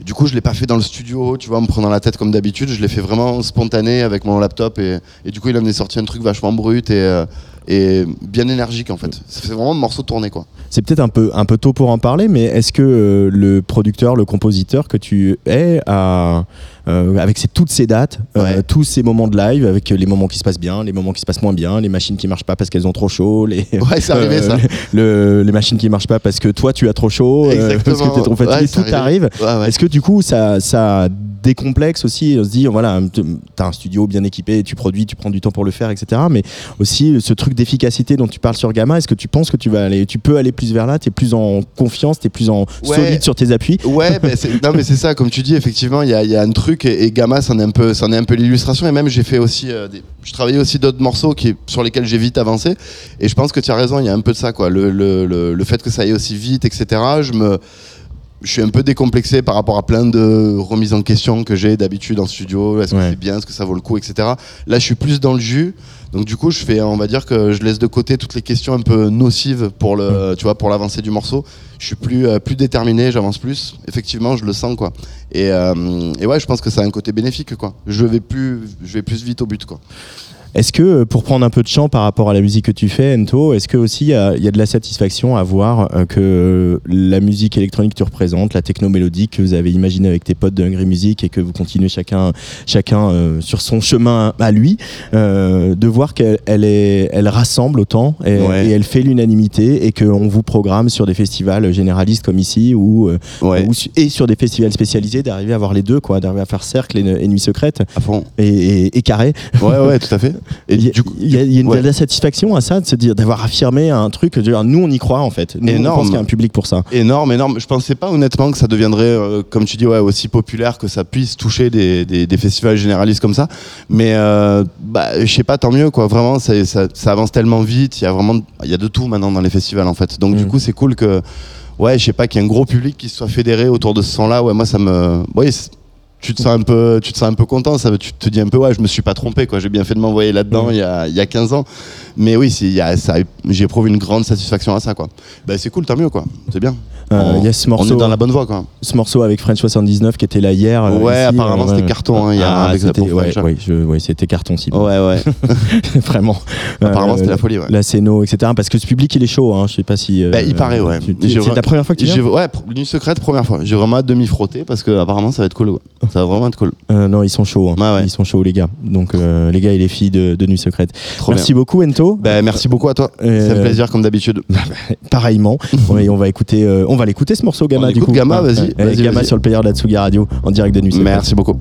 Du coup, je l'ai pas fait dans le studio, tu vois, en me prenant la tête comme d'habitude. Je l'ai fait vraiment spontané avec mon laptop et, et du coup, il en est sorti un truc vachement brut et, euh, et bien énergique en fait. C'est vraiment un morceau tourné, quoi. C'est peut-être un peu, un peu tôt pour en parler, mais est-ce que le producteur, le compositeur que tu es, a, euh, avec toutes ces dates, euh, tous ces moments de live, avec les moments qui se passent bien, les moments qui se passent moins bien, les machines qui marchent pas parce qu'elles ont trop chaud, les, Ouais, c'est arrivé, ça. le- les machines qui marchent pas parce que toi tu as trop chaud, euh, parce que Exactement. t'es trop fatigué, Ouais, tout arrive. Est-ce que du coup ça, ça décomplexe aussi, on se dit voilà, t'as un studio bien équipé, tu produis, tu prends du temps pour le faire, etc. Mais aussi ce truc d'efficacité dont tu parles sur Gamma, est-ce que tu penses que tu vas aller, tu peux aller plus vers là, tu es plus en confiance, tu es plus en solide sur tes appuis? Ouais, c'est- non mais c'est ça, comme tu dis, effectivement, il y a, il y a un truc et, et Gamma, c'en est un peu, c'en est un peu l'illustration. Et même, j'ai fait aussi, euh, des- je travaillais aussi d'autres morceaux qui, sur lesquels j'ai vite avancé. Et je pense que tu as raison, il y a un peu de ça, quoi. Le, le, le, le fait que ça aille aussi vite, etc. Je me, je suis un peu décomplexé par rapport à plein de remises en question que j'ai d'habitude en studio. Est-ce que c'est bien, est-ce que ça vaut le coup, etc. Là, je suis plus dans le jus. Donc du coup, je fais, on va dire que je laisse de côté toutes les questions un peu nocives pour le, tu vois, pour l'avancée du morceau. Je suis plus, euh, plus déterminé, j'avance plus. Effectivement, je le sens quoi. Et, euh, et ouais, je pense que ça a un côté bénéfique quoi. Je vais plus, je vais plus vite au but quoi. Est-ce que, euh, pour prendre un peu de champ par rapport à la musique que tu fais, Ento, est-ce que aussi il y, a il y a de la satisfaction à voir euh, que euh, la musique électronique que tu représentes, la techno mélodique que vous avez imaginée avec tes potes de Hungry Music et que vous continuez chacun, chacun euh, sur son chemin à lui, euh, de voir qu'elle elle rassemble autant et, Ouais. et elle fait l'unanimité et qu'on vous programme sur des festivals généralistes comme ici ou, et sur des festivals spécialisés d'arriver à avoir les deux, quoi, d'arriver à faire cercle et, et nuit secrète et, et- et carré. Ouais, ouais, tout à fait. Il y a, y une, ouais. de la satisfaction à ça, de se dire d'avoir affirmé un truc. de dire, nous, on y croit en fait. Nous, On pense qu'il y a un public pour ça. Énorme, énorme. Je pensais pas honnêtement que ça deviendrait, euh, comme tu dis, ouais, aussi populaire que ça puisse toucher des, des- des festivals généralistes comme ça. Mais euh, bah, je sais pas, tant mieux quoi. Vraiment, ça, ça- ça avance tellement vite. Il y a vraiment, il y a de tout maintenant dans les festivals en fait. Donc du coup, c'est cool que, ouais, je sais pas, qu'il y ait un gros public qui soit fédéré autour de ce son-là. Ouais, moi, ça me, ouais, tu te sens un peu, tu te sens un peu content. Ça, tu te dis un peu, ouais, je me suis pas trompé quoi. J'ai bien fait de m'envoyer là-dedans il y, a, il y a 15 ans. Mais oui, il y ça- j'éprouve une grande satisfaction à ça quoi. Bah, c'est cool, tant mieux quoi. C'est bien. Euh, On- il y a ce on morceau, est dans la bonne voie quoi. Ce morceau avec French 79 qui était là hier. euh, Ouais, ici, apparemment, c'était ouais. carton, hein, Ah, avec c'était- ouais, ouais, ouais, c'était carton aussi. Ouais, ouais. Vraiment. Apparemment, c'était la folie, ouais. La scéno, etc. Parce que ce public, il est chaud. Hein. Je sais pas si. euh, Bah, il paraît, ouais. J'ai C'est la première fois que tu j'ai- viens? Ouais, nuit secrète, première fois. J'ai vraiment hâte de m'y frotter parce que apparemment ça va être cool. Ça va vraiment être cool. Euh, non, ils sont chauds. hein. Ils sont chauds, les gars. Donc, euh, les gars et les filles de, de Nuit Secrète. Trop merci bien. beaucoup, Ento. Bah, merci beaucoup à toi. Euh, C'est un plaisir comme d'habitude. Pareillement. et on va écouter, euh, on va l'écouter ce morceau Gamma On du coup. Gamma, Ah, vas-y, ouais. vas-y, Gamma sur le player de la Tsugi Radio en direct de Nuit Secrète. Merci beaucoup.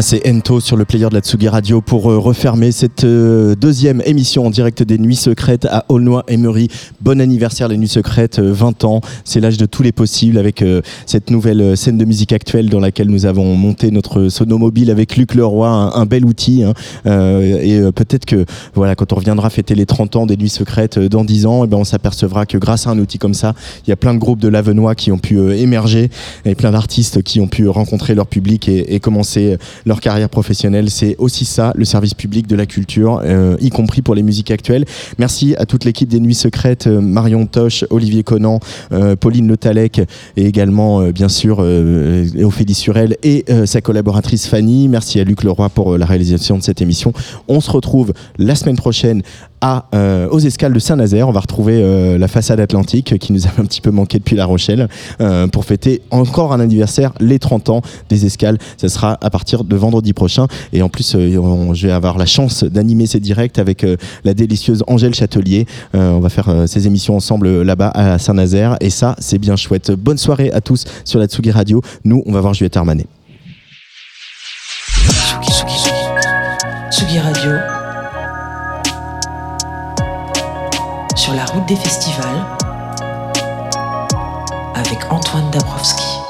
C'est Ento sur le player de la Tsugi Radio pour euh, refermer cette euh, deuxième émission en direct des Nuits Secrètes à Aulnoy Emery. Bon anniversaire les Nuits Secrètes, euh, 20 ans, c'est l'âge de tous les possibles avec euh, cette nouvelle euh, scène de musique actuelle dans laquelle nous avons monté notre sonomobile avec Luc Leroy, un, bel outil. hein. Euh, et euh, peut-être que voilà, quand on reviendra fêter les 30 ans des Nuits Secrètes euh, dans 10 ans, eh ben, on s'apercevra que grâce à un outil comme ça, il y a plein de groupes de l'Avenois qui ont pu euh, émerger et plein d'artistes qui ont pu rencontrer leur public et, et commencer leur carrière professionnelle. C'est aussi ça, le service public de la culture, euh, y compris pour les musiques actuelles. Merci à toute l'équipe des Nuits Secrètes, euh, Marion Toche, Olivier Conan, euh, Pauline Le Talec et également, euh, bien sûr, Ophélie Surel et sa collaboratrice Fanny. Merci à Luc Leroy pour la réalisation de cette émission. On se retrouve la semaine prochaine euh, aux escales de Saint-Nazaire. On va retrouver euh, la façade atlantique qui nous a un petit peu manqué depuis La Rochelle euh, pour fêter encore un anniversaire, les 30 ans des escales. Ça sera à partir de vendredi prochain. Et en plus, je vais avoir la chance d'animer ces directs avec la délicieuse Angèle Châtelier. On va faire ces émissions ensemble là-bas à Saint-Nazaire. Et ça, c'est bien chouette. Bonne soirée à tous sur la Tsugi Radio. Nous, on va voir Juliette Armanet. Des festivals. Avec Antoine Dabrowski.